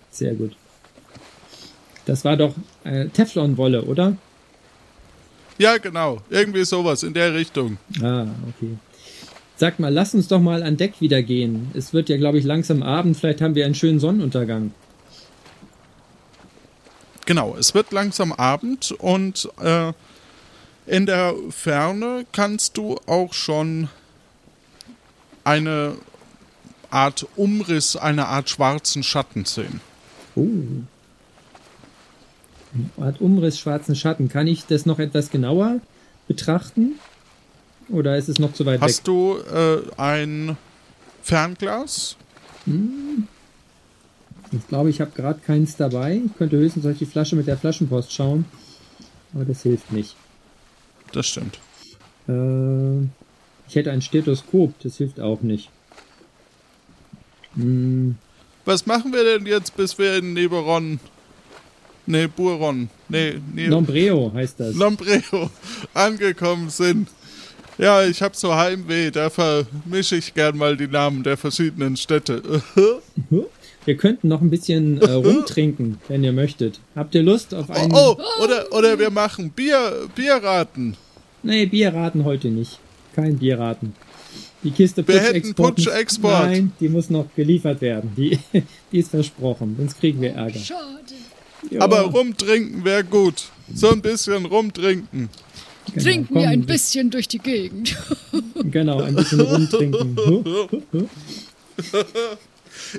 Sehr gut. Das war doch äh, Teflonwolle, oder? ja, genau. Irgendwie sowas in der Richtung. Ah, okay. Sag mal, lass uns doch mal an Deck wieder gehen. Es wird ja, glaube ich, langsam Abend. Vielleicht haben wir einen schönen Sonnenuntergang. Genau, es wird langsam Abend und äh, in der Ferne kannst du auch schon eine Art Umriss, eine Art schwarzen Schatten sehen. Oh. Eine Art Umriss schwarzen Schatten. Kann ich das noch etwas genauer betrachten? Oder ist es noch zu weit weg? Hast du äh, ein Fernglas? Ich glaube, ich habe gerade keins dabei. Ich könnte höchstens durch die Flasche mit der Flaschenpost schauen. Aber das hilft nicht. Das stimmt. Äh, ich hätte ein Stethoskop. Das hilft auch nicht. Hm, Was machen wir denn jetzt, bis wir in Neberon, nee, Buron, nee, nee, Nombreo heißt das. Lombreo angekommen sind? Ja, ich hab so Heimweh, da vermische ich gern mal die Namen der verschiedenen Städte. Wir könnten noch ein bisschen äh, rumtrinken, wenn ihr möchtet. Habt ihr Lust auf Oh, einen... oh, oder, oder wir machen Bier, Bierraten. Nee, Bierraten heute nicht. Kein Bierraten. Die Kiste Wir hätten Putschexport. Putschexport. Nein, die muss noch geliefert werden. Die, die ist versprochen, sonst kriegen wir Ärger. Schade. Ja, Aber rumtrinken wäre gut. So ein bisschen rumtrinken. genau, Trinken wir ein bisschen durch die Gegend. Genau, ein bisschen rumtrinken.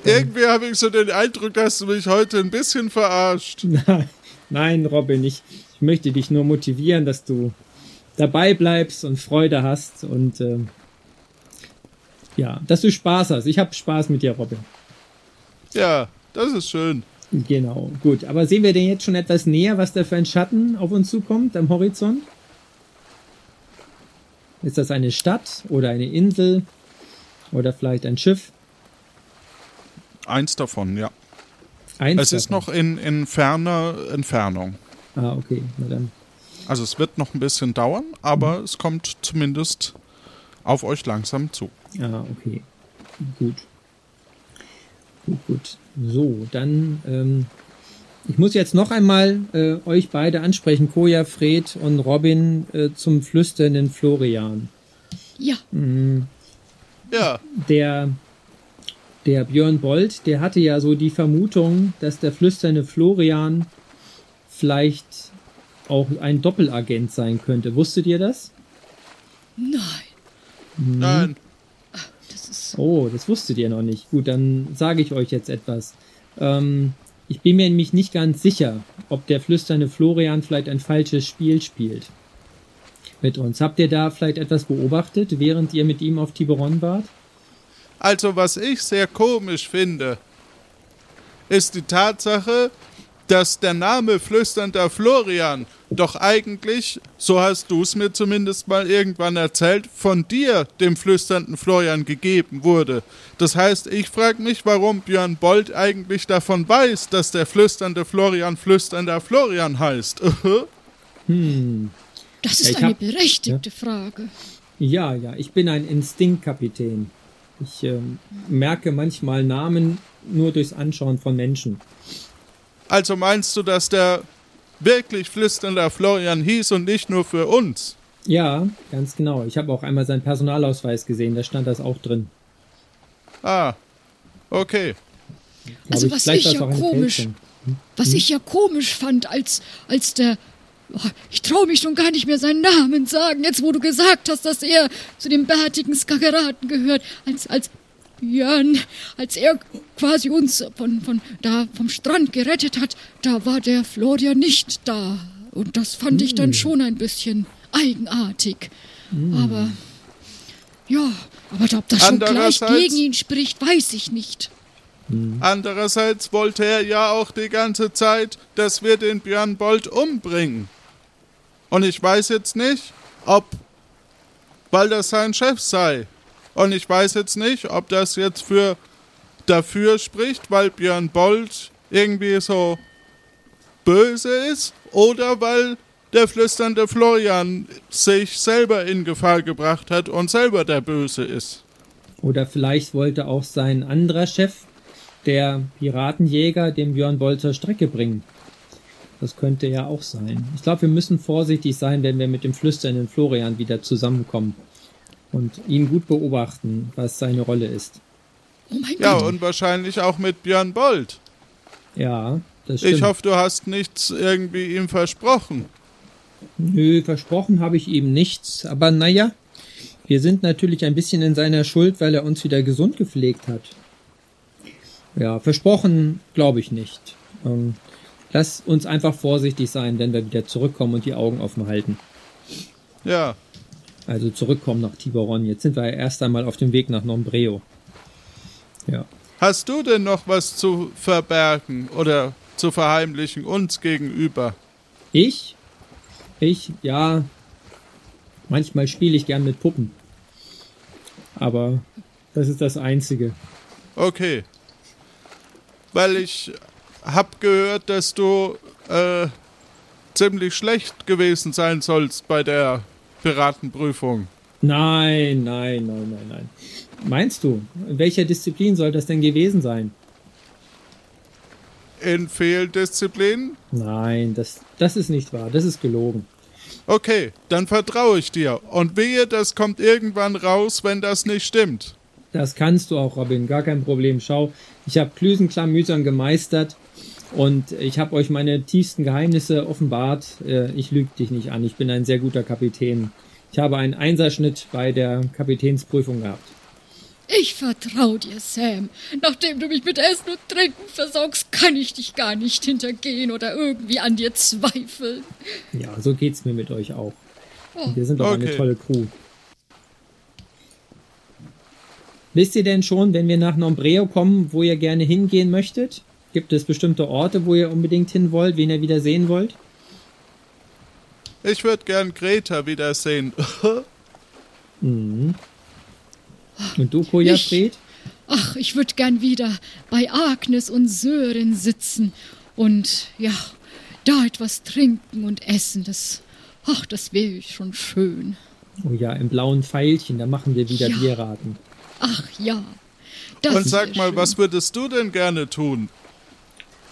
Irgendwie habe ich so den Eindruck, dass du mich heute ein bisschen verarscht. Nein, Robin, ich, ich möchte dich nur motivieren, dass du dabei bleibst und Freude hast und ähm, ja, dass du Spaß hast. Ich habe Spaß mit dir, Robin. Ja, das ist schön. Genau, gut. Aber sehen wir denn jetzt schon etwas näher, was da für ein Schatten auf uns zukommt am Horizont? Ist das eine Stadt oder eine Insel oder vielleicht ein Schiff? Eins davon, ja. Eins Es ist davon. noch in, in ferner Entfernung. Ah, okay. Na dann. Also es wird noch ein bisschen dauern, aber es kommt zumindest auf euch langsam zu. Ah, okay. Gut. Gut, gut. So, dann, ähm, ich muss jetzt noch einmal äh, euch beide ansprechen, Koja, Fred und Robin, äh, zum flüsternden Florian. Ja, Ja, Der, der Björn Bold, der hatte ja so die Vermutung, dass der flüsternde Florian vielleicht auch ein Doppelagent sein könnte. Wusstet ihr das? nein. nein. Das ist Oh, das wusstet ihr noch nicht. Gut, dann sage ich euch jetzt etwas. Ähm, ich bin mir nämlich nicht ganz sicher, ob der flüsternde Florian vielleicht ein falsches Spiel spielt. Mit uns. Habt ihr da vielleicht etwas beobachtet, während ihr mit ihm auf Tiberon wart? Also, was ich sehr komisch finde, ist die Tatsache, dass der Name flüsternder Florian doch eigentlich, so hast du es mir zumindest mal irgendwann erzählt, von dir, dem flüsternden Florian, gegeben wurde. Das heißt, ich frage mich, warum Björn Bold eigentlich davon weiß, dass der flüsternde Florian flüsternder Florian heißt. hm. Das ist Ja, ich eine hab- berechtigte Frage. Ja, ja, ich bin ein Instinktkapitän. Ich ähm, merke manchmal Namen nur durchs Anschauen von Menschen. Also meinst du, dass der wirklich flüsternder Florian hieß und nicht nur für uns? Ja, ganz genau. Ich habe auch einmal seinen Personalausweis gesehen, da stand das auch drin. Ah, okay. Also ich, was ich ja komisch- Fälschung. Was ich ja komisch fand, als, als der. Oh, ich traue mich schon gar nicht mehr seinen Namen sagen, jetzt wo du gesagt hast, dass er zu den bärtigen Skakeraten gehört, als, als Björn, als er quasi uns von, von da vom Strand gerettet hat, da war der Florian nicht da. Und das fand ich dann schon ein bisschen eigenartig. Aber ja, aber ob das schon gleich gegen ihn spricht, weiß ich nicht. Andererseits wollte er ja auch die ganze Zeit, dass wir den Björn Bold umbringen. Und ich weiß jetzt nicht, ob, weil das sein Chef sei. Und ich weiß jetzt nicht, ob das jetzt für dafür spricht, weil Björn Bold irgendwie so böse ist oder weil der flüsternde Florian sich selber in Gefahr gebracht hat und selber der Böse ist. Oder vielleicht wollte auch sein anderer Chef, der Piratenjäger, den Björn Boll zur Strecke bringen. Das könnte ja auch sein. Ich glaube, wir müssen vorsichtig sein, wenn wir mit dem flüsternden Florian wieder zusammenkommen. Und ihn gut beobachten, was seine Rolle ist. Oh mein Ja, Gott. und wahrscheinlich auch mit Björn Bold. Ja, das stimmt. Ich hoffe, du hast nichts irgendwie ihm versprochen. Nö, versprochen habe ich ihm nichts. Aber naja, wir sind natürlich ein bisschen in seiner Schuld, weil er uns wieder gesund gepflegt hat. Ja, versprochen glaube ich nicht. Ähm, lass uns einfach vorsichtig sein, wenn wir wieder zurückkommen und die Augen offen halten. Ja, Also zurückkommen nach Tiberon. Jetzt sind wir ja erst einmal auf dem Weg nach Nombreo. Ja. hast du denn noch was zu verbergen oder zu verheimlichen uns gegenüber? Ich? Ich, ja. Manchmal spiele ich gern mit Puppen. Aber das ist das Einzige. Okay. Weil ich hab gehört, dass du äh, ziemlich schlecht gewesen sein sollst bei der Piratenprüfung. Nein, nein, nein, nein, nein. Meinst du? In welcher Disziplin soll das denn gewesen sein? In Fehldisziplin? Nein, das, das ist nicht wahr. Das ist gelogen. Okay, dann vertraue ich dir. Und wehe, das kommt irgendwann raus, wenn das nicht stimmt. Das kannst du auch, Robin. Gar kein Problem. Schau, ich habe Klüsenklamüsern gemeistert und ich habe euch meine tiefsten Geheimnisse offenbart. Äh, Ich lüge dich nicht an. Ich bin ein sehr guter Kapitän. Ich habe einen Einserschnitt bei der Kapitänsprüfung gehabt. Ich vertrau dir, Sam. Nachdem du mich mit Essen und Trinken versorgst, kann ich dich gar nicht hintergehen oder irgendwie an dir zweifeln. Ja, so geht's mir mit euch auch. Und wir sind doch eine Okay. tolle Crew. Wisst ihr denn schon, wenn wir nach Nombreo kommen, wo ihr gerne hingehen möchtet? Gibt es bestimmte Orte, wo ihr unbedingt hin wollt, wen ihr wieder sehen wollt? Ich würde gern Greta wiedersehen. Mhm. Und du, Koja Ich- Fred? Ach, ich würde gern wieder bei Agnes und Sören sitzen und ja, da etwas trinken und essen. Das, ach, das wäre schon schön. Oh ja, im blauen Pfeilchen, da machen wir wieder Ja. Bierraten. Ach ja. Das Und sag mal, schön. was würdest du denn gerne tun?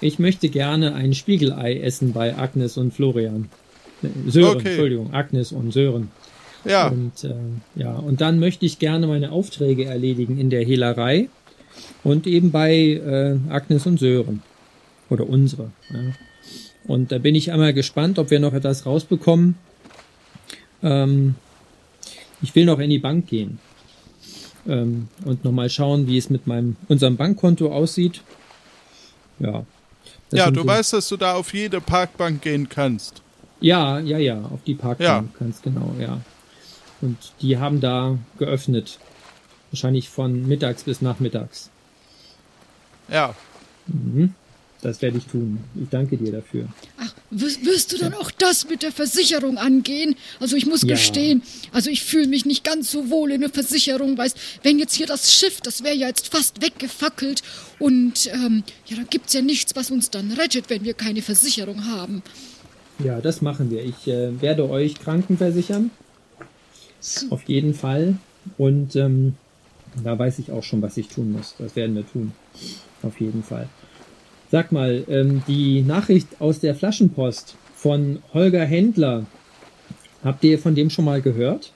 Ich möchte gerne ein Spiegelei essen bei Agnes und Florian. Äh, Sören, Okay. Entschuldigung, Agnes und Sören. Ja, Und äh, ja, und dann möchte ich gerne meine Aufträge erledigen in der Hehlerei und eben bei äh, Agnes und Sören. Oder unsere. Ja. Und da bin ich einmal gespannt, ob wir noch etwas rausbekommen. Ähm, ich will noch in die Bank gehen. Ähm, und nochmal schauen, wie es mit meinem unserem Bankkonto aussieht. Ja. Das Ja, du so- weißt, dass du da auf jede Parkbank gehen kannst. Ja, ja, ja, auf die Parkbank, Ja. ganz genau, ja. Und die haben da geöffnet. Wahrscheinlich von mittags bis nachmittags. Ja. Das werde ich tun. Ich danke dir dafür. Ach, wirst, wirst du dann auch das mit der Versicherung angehen? Also ich muss Ja. gestehen, also ich fühle mich nicht ganz so wohl in der Versicherung, weißt, wenn jetzt hier das Schiff, das wäre ja jetzt fast weggefackelt und ähm, ja, da gibt's ja nichts, was uns dann rettet, wenn wir keine Versicherung haben. Ja, das machen wir. Ich äh, werde euch krankenversichern. Auf jeden Fall. Und ähm, da weiß ich auch schon, was ich tun muss. Das werden wir tun. Auf jeden Fall. Sag mal, ähm, die Nachricht aus der Flaschenpost von Holger Händler. Habt ihr von dem schon mal gehört?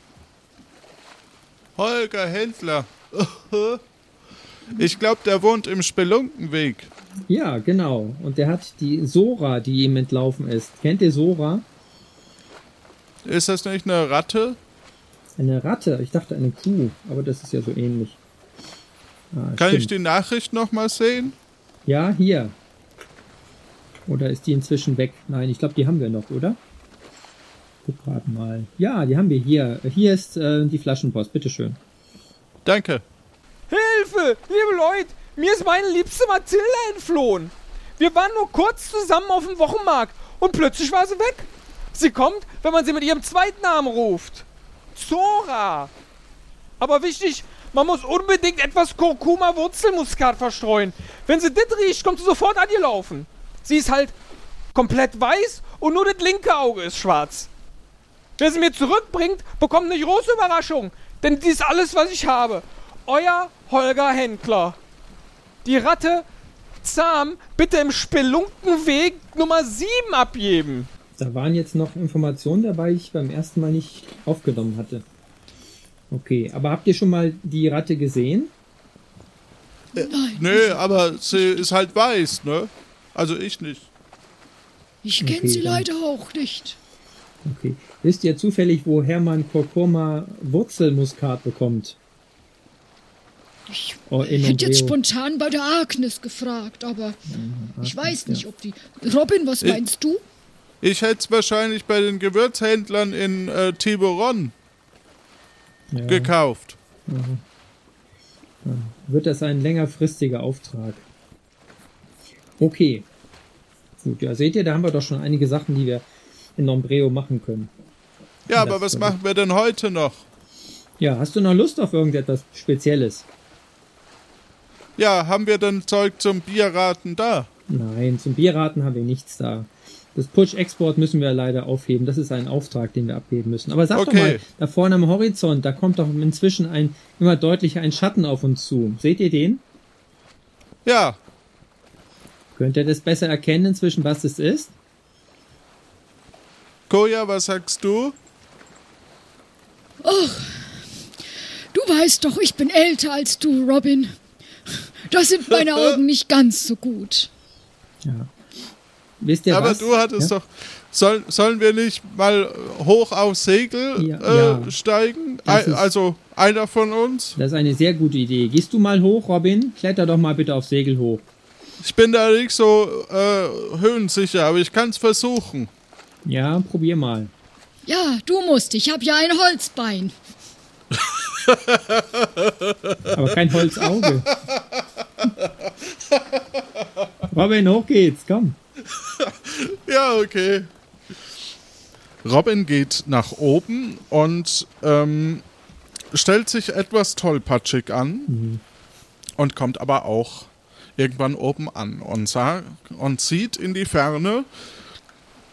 Holger Händler. Ich glaube, der wohnt im Spelunkenweg. Ja, genau. Und der hat die Sora, die ihm entlaufen ist. Kennt ihr Sora? Ist das nicht eine Ratte? Eine Ratte. Ich dachte eine Kuh, aber das ist ja so ähnlich. Ah, Kann ich stimmt. die Nachricht noch mal sehen? Ja, hier. Oder ist die inzwischen weg? Nein, ich glaube, die haben wir noch, oder? Guck gerade mal. Ja, die haben wir hier. Hier ist äh, die Flaschenpost. Bitteschön. Danke. Hilfe! Liebe Leute, mir ist meine liebste Mathilde entflohen. Wir waren nur kurz zusammen auf dem Wochenmarkt und plötzlich war sie weg. Sie kommt, wenn man sie mit ihrem zweiten Namen ruft. Zora. Aber wichtig, man muss unbedingt etwas Kurkuma-Wurzelmuskat verstreuen. Wenn sie das riecht, kommt sie sofort an ihr laufen. Sie ist halt komplett weiß und nur das linke Auge ist schwarz. Wer sie mir zurückbringt, bekommt eine große Überraschung. Denn dies ist alles, was ich habe. Euer Holger Händler. Die Ratte zahm bitte im Spelunkenweg Nummer 7 abgeben. Da waren jetzt noch Informationen dabei, die ich beim ersten Mal nicht aufgenommen hatte. Okay, aber habt ihr schon mal die Ratte gesehen? Nein, Nö, aber sie ist halt weiß, ne? Also ich nicht. ich kenne Okay, sie dann- leider auch nicht. Okay. Wisst ihr zufällig, woher man Kurkuma Wurzelmuskat bekommt? Ich Oh, hätte jetzt spontan bei der Agnes gefragt, aber ich weiß nicht, ja. ob die. Robin, was Ich- meinst du? Ich hätte es wahrscheinlich bei den Gewürzhändlern in äh, Tiburon Ja, gekauft. wird das ein längerfristiger Auftrag? Okay. Gut, ja, seht ihr, da haben wir doch schon einige Sachen, die wir in Nombreo machen können. Ja, aber was machen wir denn heute noch? Ja, hast du noch Lust auf irgendetwas Spezielles? Ja, haben wir denn Zeug zum Bierraten da? Nein, zum Bierraten haben wir nichts da. Das Push-Export müssen wir leider aufheben. Das ist ein Auftrag, den wir abgeben müssen. Aber sag doch Okay. mal, da vorne am Horizont, da kommt doch inzwischen ein immer deutlicher ein Schatten auf uns zu. Seht ihr den? Ja, Könnt ihr das besser erkennen inzwischen, was es ist? Koja, was sagst du? Du weißt doch, ich bin älter als du, Robin. Da sind meine Augen nicht ganz so gut. Ja. Wisst ihr aber was? du hattest ja? doch. Soll, sollen wir nicht mal hoch aufs Segel Ja, äh, ja. steigen? Das Ei- ist- also einer von uns? Das ist eine sehr gute Idee. Gehst du mal hoch, Robin? Kletter doch mal bitte aufs Segel hoch. Ich bin da nicht so äh, höhensicher, aber ich kann es versuchen. Ja, probier mal. Ja, du musst. Ich habe ja ein Holzbein. Aber kein Holzauge. Robin, hoch geht's, komm. Ja, okay. Robin geht nach oben und ähm, stellt sich etwas tollpatschig an und kommt aber auch irgendwann oben an und, sah, und sieht in die Ferne,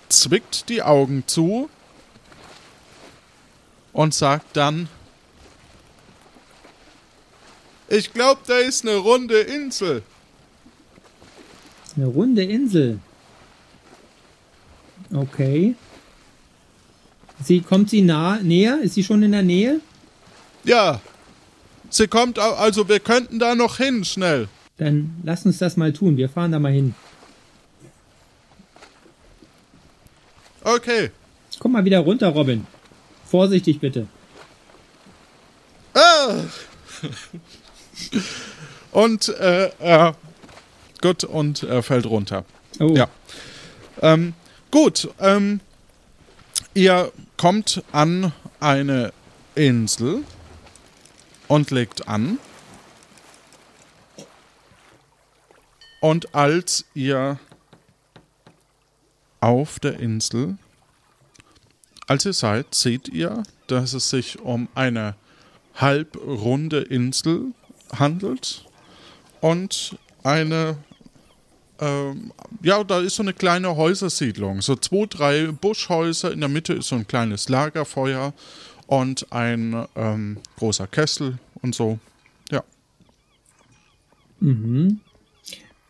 zwickt die Augen zu und sagt dann, ich glaube, da ist eine runde Insel. Eine runde Insel. Okay. Sie kommt sie nah näher? Ist sie schon in der Nähe? Ja, sie kommt, also wir könnten da noch hin, schnell. Dann lass uns das mal tun. Wir fahren da mal hin. Okay. Komm mal wieder runter, Robin. Vorsichtig bitte. Ah! Und äh, er Gut, und er fällt runter. Oh, Ja. Ähm, gut, ähm, ihr kommt an eine Insel und legt an. Und als ihr auf der Insel, als ihr seid, seht ihr, dass es sich um eine halbrunde Insel handelt und eine ähm, ja, da ist so eine kleine Häusersiedlung. So zwei, drei Buschhäuser. In der Mitte ist so ein kleines Lagerfeuer und ein ähm, großer Kessel und so. Ja. Mhm.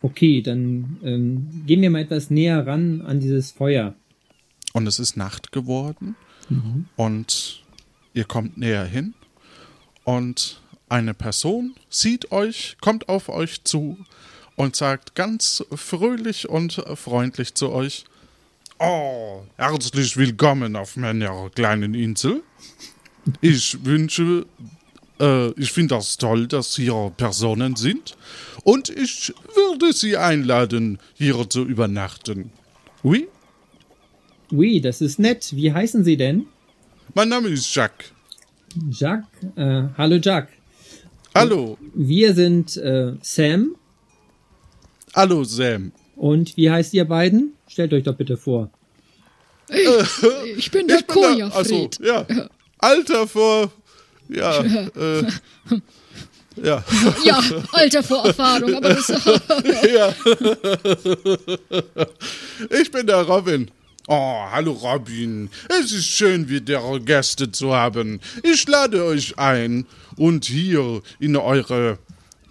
Okay, dann ähm, gehen wir mal etwas näher ran an dieses Feuer. Und es ist Nacht geworden. Und ihr kommt näher hin. Und eine Person sieht euch, kommt auf euch zu und sagt ganz fröhlich und freundlich zu euch: Oh, herzlich willkommen auf meiner kleinen Insel. Ich wünsche, äh, ich finde das toll, dass hier Personen sind. Und ich würde Sie einladen, hier zu übernachten. Oui? Ui, das ist nett. Wie heißen Sie denn? Mein Name ist Jacques. Jack. Äh, hallo Jack. Hallo. Wir sind äh, Sam. Hallo, Sam. Und wie heißt ihr beiden? Stellt euch doch bitte vor. Ich bin der Ich bin da- Koja-Fried. also, ja. Alter vor. Ja. Äh, ja. Ja, Alter vor Erfahrung, aber das ja. Ich bin der Robin. Oh, hallo Robin. Es ist schön, wieder Gäste zu haben. Ich lade euch ein und hier in eure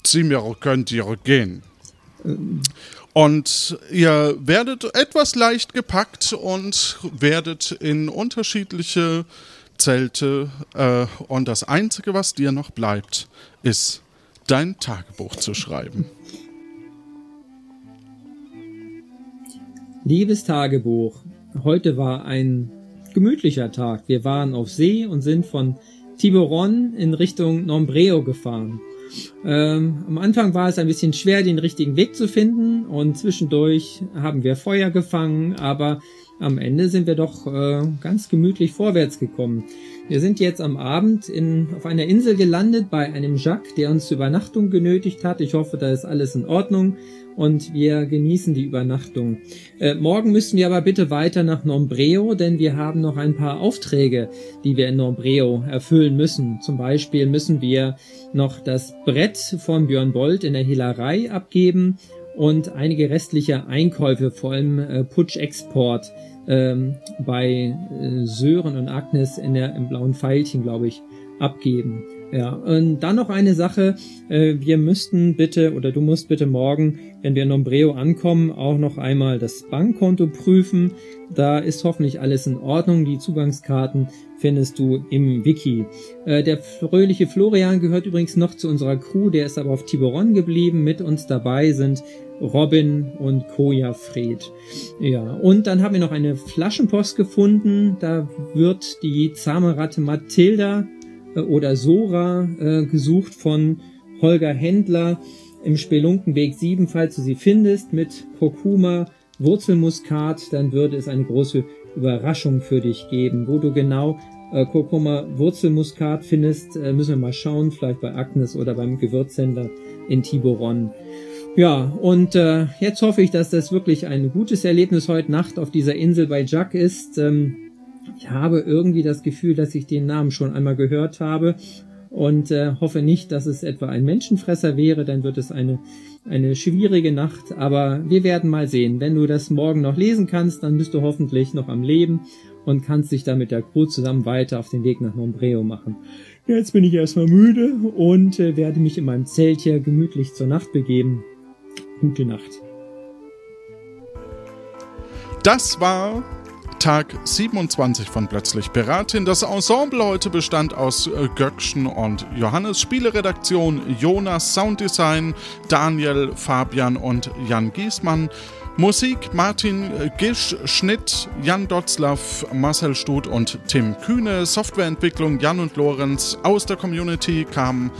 Zimmer könnt ihr gehen. Und ihr werdet etwas leicht gepackt und werdet in unterschiedliche Zelte. Äh, und das Einzige, was dir noch bleibt, ist dein Tagebuch zu schreiben. Liebes Tagebuch, heute war ein gemütlicher Tag. Wir waren auf See und sind von Tiburon in Richtung Nombreo gefahren. Ähm, am Anfang war es ein bisschen schwer, den richtigen Weg zu finden und zwischendurch haben wir Feuer gefangen, aber am Ende sind wir doch äh, ganz gemütlich vorwärts gekommen. Wir sind jetzt am Abend in, auf einer Insel gelandet bei einem Jacques, der uns zur Übernachtung genötigt hat. Ich hoffe, da ist alles in Ordnung und wir genießen die Übernachtung. Äh, morgen müssen wir aber bitte weiter nach Nombreo, denn wir haben noch ein paar Aufträge, die wir in Nombreo erfüllen müssen. Zum Beispiel müssen wir noch das Brett von Björn Bolt in der Hehlerei abgeben und einige restliche Einkäufe, vor allem äh, Putsch-Export ähm, bei äh, Sören und Agnes in der, im blauen Pfeilchen, glaube ich, abgeben. Ja, und dann noch eine Sache. Äh, wir müssten bitte, oder du musst bitte morgen, wenn wir in Nombreo ankommen, auch noch einmal das Bankkonto prüfen. Da ist hoffentlich alles in Ordnung. Die Zugangskarten findest du im Wiki. Äh, der fröhliche Florian gehört übrigens noch zu unserer Crew. Der ist aber auf Tiburon geblieben. Mit uns dabei sind Robin und Koja Fred. Ja, und dann haben wir noch eine Flaschenpost gefunden. Da wird die zahme Ratte Mathilda oder Sora äh, gesucht von Holger Händler im Spelunkenweg 7, falls du sie findest, mit Kurkuma, Wurzelmuskat, dann würde es eine große Überraschung für dich geben. Wo du genau äh, Kurkuma Wurzelmuskat findest, äh, müssen wir mal schauen, vielleicht bei Agnes oder beim Gewürzhändler in Tiburon. Ja, und äh, jetzt hoffe ich, dass das wirklich ein gutes Erlebnis heute Nacht auf dieser Insel bei Jack ist. Ähm, ich habe irgendwie das Gefühl, dass ich den Namen schon einmal gehört habe und äh, hoffe nicht, dass es etwa ein Menschenfresser wäre, dann wird es eine, eine schwierige Nacht, aber wir werden mal sehen. Wenn du das morgen noch lesen kannst, dann bist du hoffentlich noch am Leben und kannst dich dann mit der Crew zusammen weiter auf den Weg nach Nombreo machen. Jetzt bin ich erstmal müde und äh, werde mich in meinem Zelt hier gemütlich zur Nacht begeben. Gute Nacht. Das war Tag 27 von Plötzlich Piratin. Das Ensemble heute bestand aus äh, Göckchen und Johannes, Spieleredaktion Jonas, Sounddesign Daniel, Fabian und Jan Giesmann. Musik Martin äh, Gisch, Schnitt Jan Dotzlaff, Marcel Stut und Tim Kühne. Softwareentwicklung Jan und Lorenz. Aus der Community kamen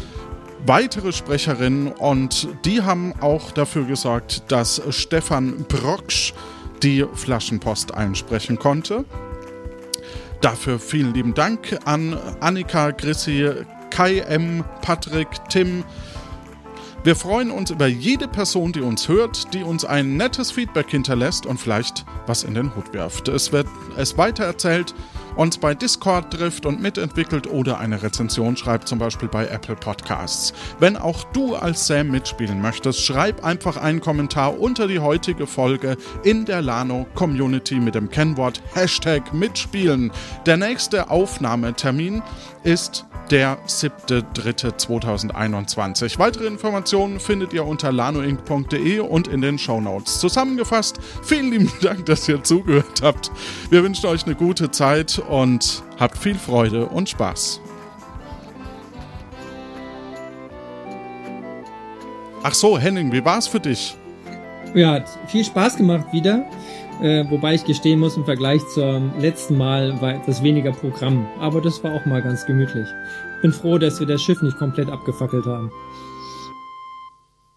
weitere Sprecherinnen und die haben auch dafür gesorgt, dass Stefan Brocksch die Flaschenpost einsprechen konnte. Dafür vielen lieben Dank an Annika Grissi, Kai M., Patrick, Tim, wir freuen uns über jede Person, die uns hört, die uns ein nettes Feedback hinterlässt und vielleicht was in den Hut wirft. Es wird es weitererzählt, uns bei Discord trifft und mitentwickelt oder eine Rezension schreibt, zum Beispiel bei Apple Podcasts. Wenn auch du als Sam mitspielen möchtest, schreib einfach einen Kommentar unter die heutige Folge in der Lano Community mit dem Kennwort Hashtag mitspielen. Der nächste Aufnahmetermin ist der 7.3.2021. Weitere Informationen findet ihr unter lanoinc.de und in den Shownotes. Zusammengefasst, vielen lieben Dank, dass ihr zugehört habt. Wir wünschen euch eine gute Zeit und habt viel Freude und Spaß. Ach so, Henning, wie war's für dich? Ja, hat viel Spaß gemacht wieder. Äh, wobei ich gestehen muss, im Vergleich zum letzten Mal war etwas weniger Programm. Aber das war auch mal ganz gemütlich. Bin froh, dass wir das Schiff nicht komplett abgefackelt haben.